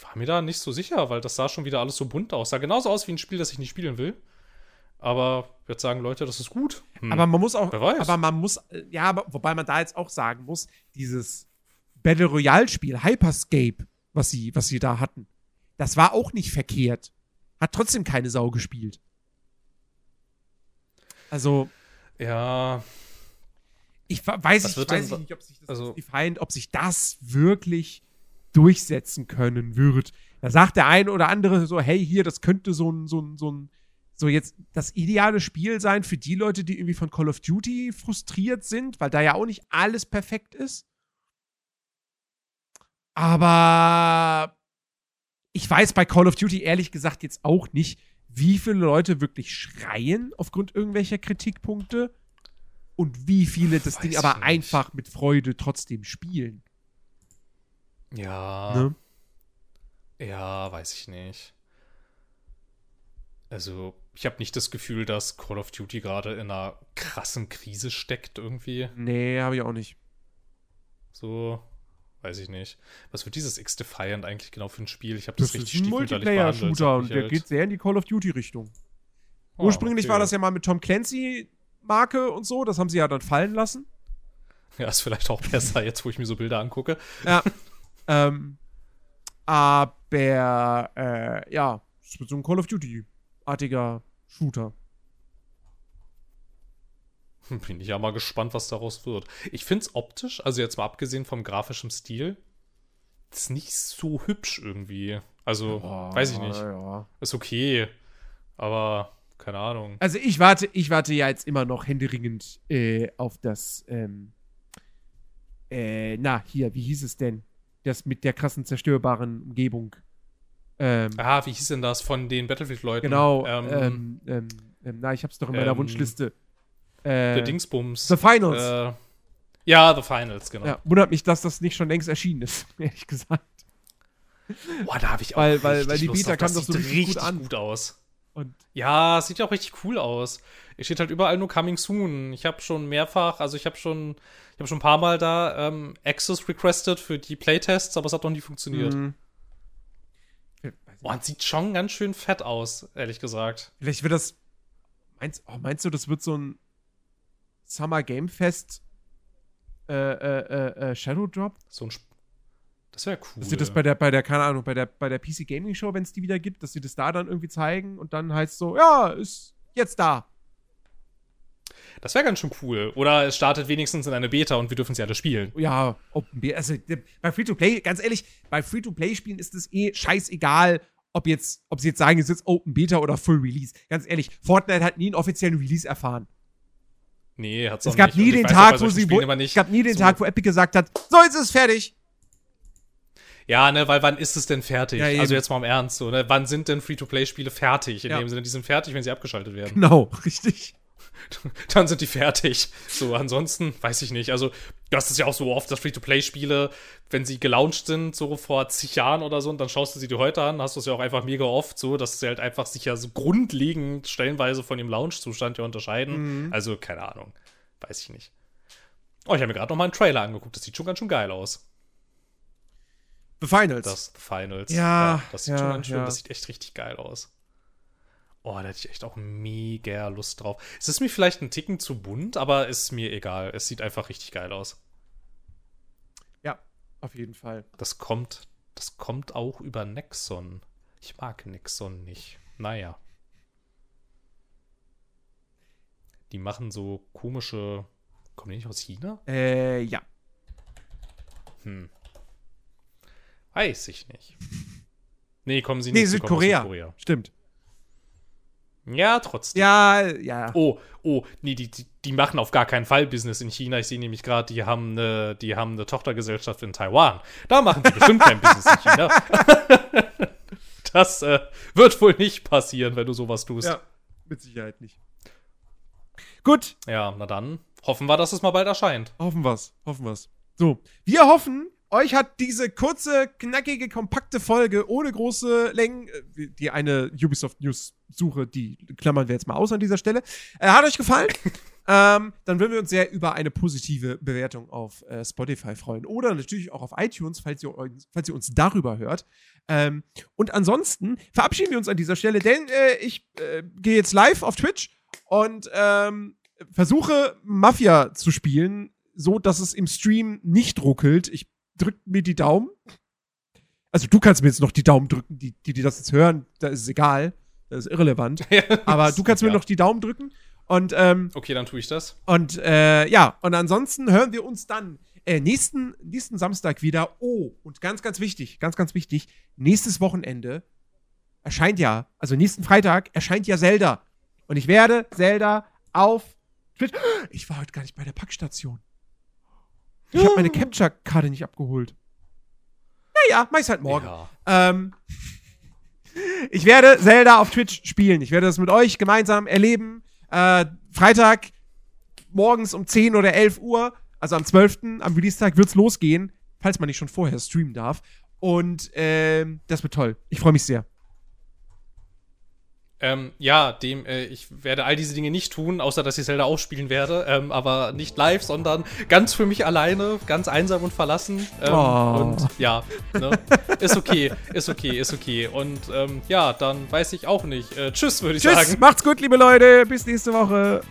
B: War mir da nicht so sicher, weil das sah schon wieder alles so bunt aus. Sah genauso aus wie ein Spiel, das ich nicht spielen will. Aber ich würde sagen, Leute, das ist gut. Hm.
A: Aber man muss auch,
B: Wer weiß.
A: aber man muss, äh, ja, aber, wobei man da jetzt auch sagen muss, dieses Battle Royale Spiel, Hyperscape, was sie, was sie da hatten, das war auch nicht verkehrt. Hat trotzdem keine Sau gespielt. Also,
B: ja,
A: ich weiß, ich, weiß
B: denn-
A: ich nicht, ob sich das
B: also-
A: Defiant, ob sich das wirklich durchsetzen können wird. Da sagt der eine oder andere so, hey, hier, das könnte so ein, so ein, so ein, so jetzt das ideale Spiel sein für die Leute, die irgendwie von Call of Duty frustriert sind, weil da ja auch nicht alles perfekt ist. Aber ich weiß bei Call of Duty ehrlich gesagt jetzt auch nicht, wie viele Leute wirklich schreien aufgrund irgendwelcher Kritikpunkte und wie viele das
B: Weiß
A: Ding aber
B: nicht.
A: einfach mit Freude trotzdem spielen.
B: Ja.
A: Ne?
B: Ja, weiß ich nicht. Also, ich habe nicht das Gefühl, dass Call of Duty gerade in einer krassen Krise steckt irgendwie.
A: Nee, habe ich auch nicht.
B: So, weiß ich nicht. Was wird dieses X-Defiant eigentlich genau für ein Spiel? Ich habe das,
A: Das ist
B: richtig
A: ein
B: stiefmütterlich behandelt,
A: Multiplayer-Shooter und der
B: halt.
A: geht sehr in die Call of Duty-Richtung.
B: Ah,
A: Ursprünglich
B: okay.
A: war das ja mal mit Tom Clancy-Marke und so, das haben sie ja dann fallen lassen.
B: Ja, ist vielleicht auch besser, jetzt wo ich mir so Bilder angucke.
A: Ja. [laughs] ähm, aber, äh, ja, es wird so ein Call of Duty-artiger Shooter.
B: Bin ich ja mal gespannt, was daraus wird. Ich finde es optisch, also jetzt mal abgesehen vom grafischen Stil, ist nicht so hübsch irgendwie. Also, weiß ich nicht.
A: Ja.
B: Ist okay. Aber, keine Ahnung.
A: Also ich warte, ich warte ja jetzt immer noch händeringend äh, auf das, ähm, äh, na, hier, wie hieß es denn? Das mit der krassen zerstörbaren Umgebung. Ähm,
B: Ah, wie hieß denn das von den Battlefield-Leuten?
A: genau,
B: Ähm,
A: ähm, ähm, ähm, na, ich hab's doch in meiner
B: ähm,
A: Wunschliste.
B: der
A: Äh,
B: Dingsbums.
A: The Finals.
B: Äh, ja, The Finals, genau.
A: ja, wundert mich, dass das nicht schon längst erschienen ist, [laughs] ehrlich gesagt.
B: Boah, da habe ich auch
A: Weil- weil- weil die
B: Lust
A: Beta
B: auf. Das
A: kam doch so
B: sieht
A: richtig gut
B: richtig
A: an.
B: gut aus.
A: Und
B: Ja, es sieht ja auch richtig cool aus. Es steht halt überall nur Coming Soon. Ich habe schon mehrfach, also ich habe schon, ich habe schon ein paar Mal da ähm, Access requested für die Playtests, aber es hat noch nie funktioniert.
A: mh, Ich weiß nicht.
B: Boah, und sieht schon ganz schön fett aus, ehrlich gesagt.
A: Vielleicht wird das. Meinst, oh, meinst du, das wird so ein Summer Game Fest äh, äh, äh, äh, Shadow Drop?
B: So ein Sp Das wäre cool.
A: Dass sie das bei der, bei der, keine Ahnung, bei der, bei der PC Gaming Show, wenn es die wieder gibt, dass sie das da dann irgendwie zeigen und dann heißt so, ja, ist jetzt da.
B: das wäre ganz schön cool. Oder es startet wenigstens in eine Beta und wir dürfen es ja alle spielen.
A: Ja, Open Beta. Also bei Free-to-Play, ganz ehrlich, bei Free-to-Play-Spielen ist es eh scheißegal, ob jetzt, ob sie jetzt sagen, es ist jetzt Open Beta oder Full Release. Ganz ehrlich, Fortnite hat nie einen offiziellen Release erfahren.
B: Nee, hat's
A: Es
B: auch
A: gab
B: nicht.
A: nie den
B: weiß
A: Tag, wo sie, wo, es gab nie den
B: so-
A: Tag, wo Epic gesagt hat, so, jetzt ist es fertig.
B: Ja, ne, weil wann ist es denn fertig?
A: Ja,
B: also jetzt mal im Ernst, so, ne? Wann sind denn Free-to-Play-Spiele fertig? In
A: Ja.
B: dem Sinne, die sind fertig, wenn sie abgeschaltet werden.
A: Genau, [laughs] richtig. [laughs]
B: Dann sind die fertig. So, ansonsten, weiß ich nicht. Also, das ist ja auch so oft, dass Free-to-Play-Spiele, wenn sie gelauncht sind, so vor zig Jahren oder so, und dann schaust du sie dir heute an, hast du es ja auch einfach mega oft so, dass sie halt einfach sich ja so grundlegend stellenweise von dem Launch-Zustand ja unterscheiden.
A: Mhm.
B: Also, keine Ahnung. Weiß ich nicht. Oh, ich habe mir gerade noch mal einen Trailer angeguckt. Das sieht schon ganz schön geil aus.
A: The Finals.
B: Das The Finals.
A: Ja,
B: das sieht
A: ja,
B: schon ganz schön,
A: ja.
B: das sieht echt richtig geil aus. Oh, da hätte ich echt auch mega Lust drauf. Es ist mir vielleicht ein Ticken zu bunt, aber ist mir egal. Es sieht einfach richtig geil aus.
A: Ja, auf jeden Fall.
B: Das kommt, das kommt auch über Nexon. Ich mag Nexon nicht. Naja. Die machen so komische. Kommen die nicht aus China?
A: Äh, ja.
B: Hm. Weiß ich nicht. Nee, kommen sie
A: Nee,
B: nicht. sie aus
A: Südkorea.
B: Südkorea.
A: Stimmt.
B: Ja, trotzdem.
A: Ja, ja.
B: Oh, oh, nee, die, die, machen auf gar keinen Fall Business in China. Ich sehe nämlich gerade, die haben eine, die haben eine Tochtergesellschaft in Taiwan. Da machen die bestimmt kein Business in China. [laughs] das äh, wird wohl nicht passieren, wenn du sowas tust.
A: Ja, mit Sicherheit nicht. Gut,
B: ja, na dann hoffen wir, dass es mal bald erscheint.
A: hoffen wir's, hoffen wir's. So, wir hoffen, euch hat diese kurze, knackige, kompakte Folge ohne große Längen, äh, die eine Ubisoft News Suche, die klammern wir jetzt mal aus an dieser Stelle, äh, hat euch gefallen? [laughs] ähm, dann würden wir uns sehr über eine positive Bewertung auf äh, Spotify freuen oder natürlich auch auf iTunes, falls ihr, uns- falls ihr uns darüber hört. Ähm, und ansonsten verabschieden wir uns an dieser Stelle, denn äh, ich äh, gehe jetzt live auf Twitch und ähm, versuche Mafia zu spielen, so dass es im Stream nicht ruckelt. Ich drück mir die Daumen. Also du kannst mir jetzt noch die Daumen drücken, die, die, die das jetzt hören, da ist es egal. [laughs] Das ist irrelevant. Aber du kannst mir noch die Daumen drücken. Und, ähm,
B: Okay, dann tue ich das.
A: und äh, ja, und ansonsten hören wir uns dann äh, nächsten, nächsten Samstag wieder. Oh, und ganz, ganz wichtig, ganz, ganz wichtig, nächstes Wochenende erscheint ja, also nächsten Freitag erscheint ja Zelda. Und ich werde Zelda auf Twitch. [gasps] Ich war heute gar nicht bei der Packstation. Ich habe meine Capture-Karte nicht abgeholt. Naja, mach ich's halt morgen.
B: Ja.
A: Ähm, ich werde Zelda auf Twitch spielen. Ich werde das mit euch gemeinsam erleben. Äh, Freitag morgens um 10 oder 11 Uhr, also am 12. am Release-Tag wird's losgehen, falls man nicht schon vorher streamen darf. Und ähm, das wird toll. Ich freue mich sehr.
B: Ähm, ja, dem, äh, ich werde all diese Dinge nicht tun, außer dass ich Zelda auch spielen werde, ähm, aber nicht live, sondern ganz für mich alleine, ganz einsam und verlassen. Ähm,
A: Oh.
B: Und ja, ne? ist okay, ist okay, ist okay. Und ähm, ja, dann weiß ich auch nicht. Äh, tschüss, würde ich
A: Tschüss,
B: sagen.
A: macht's gut, liebe Leute. Bis nächste Woche.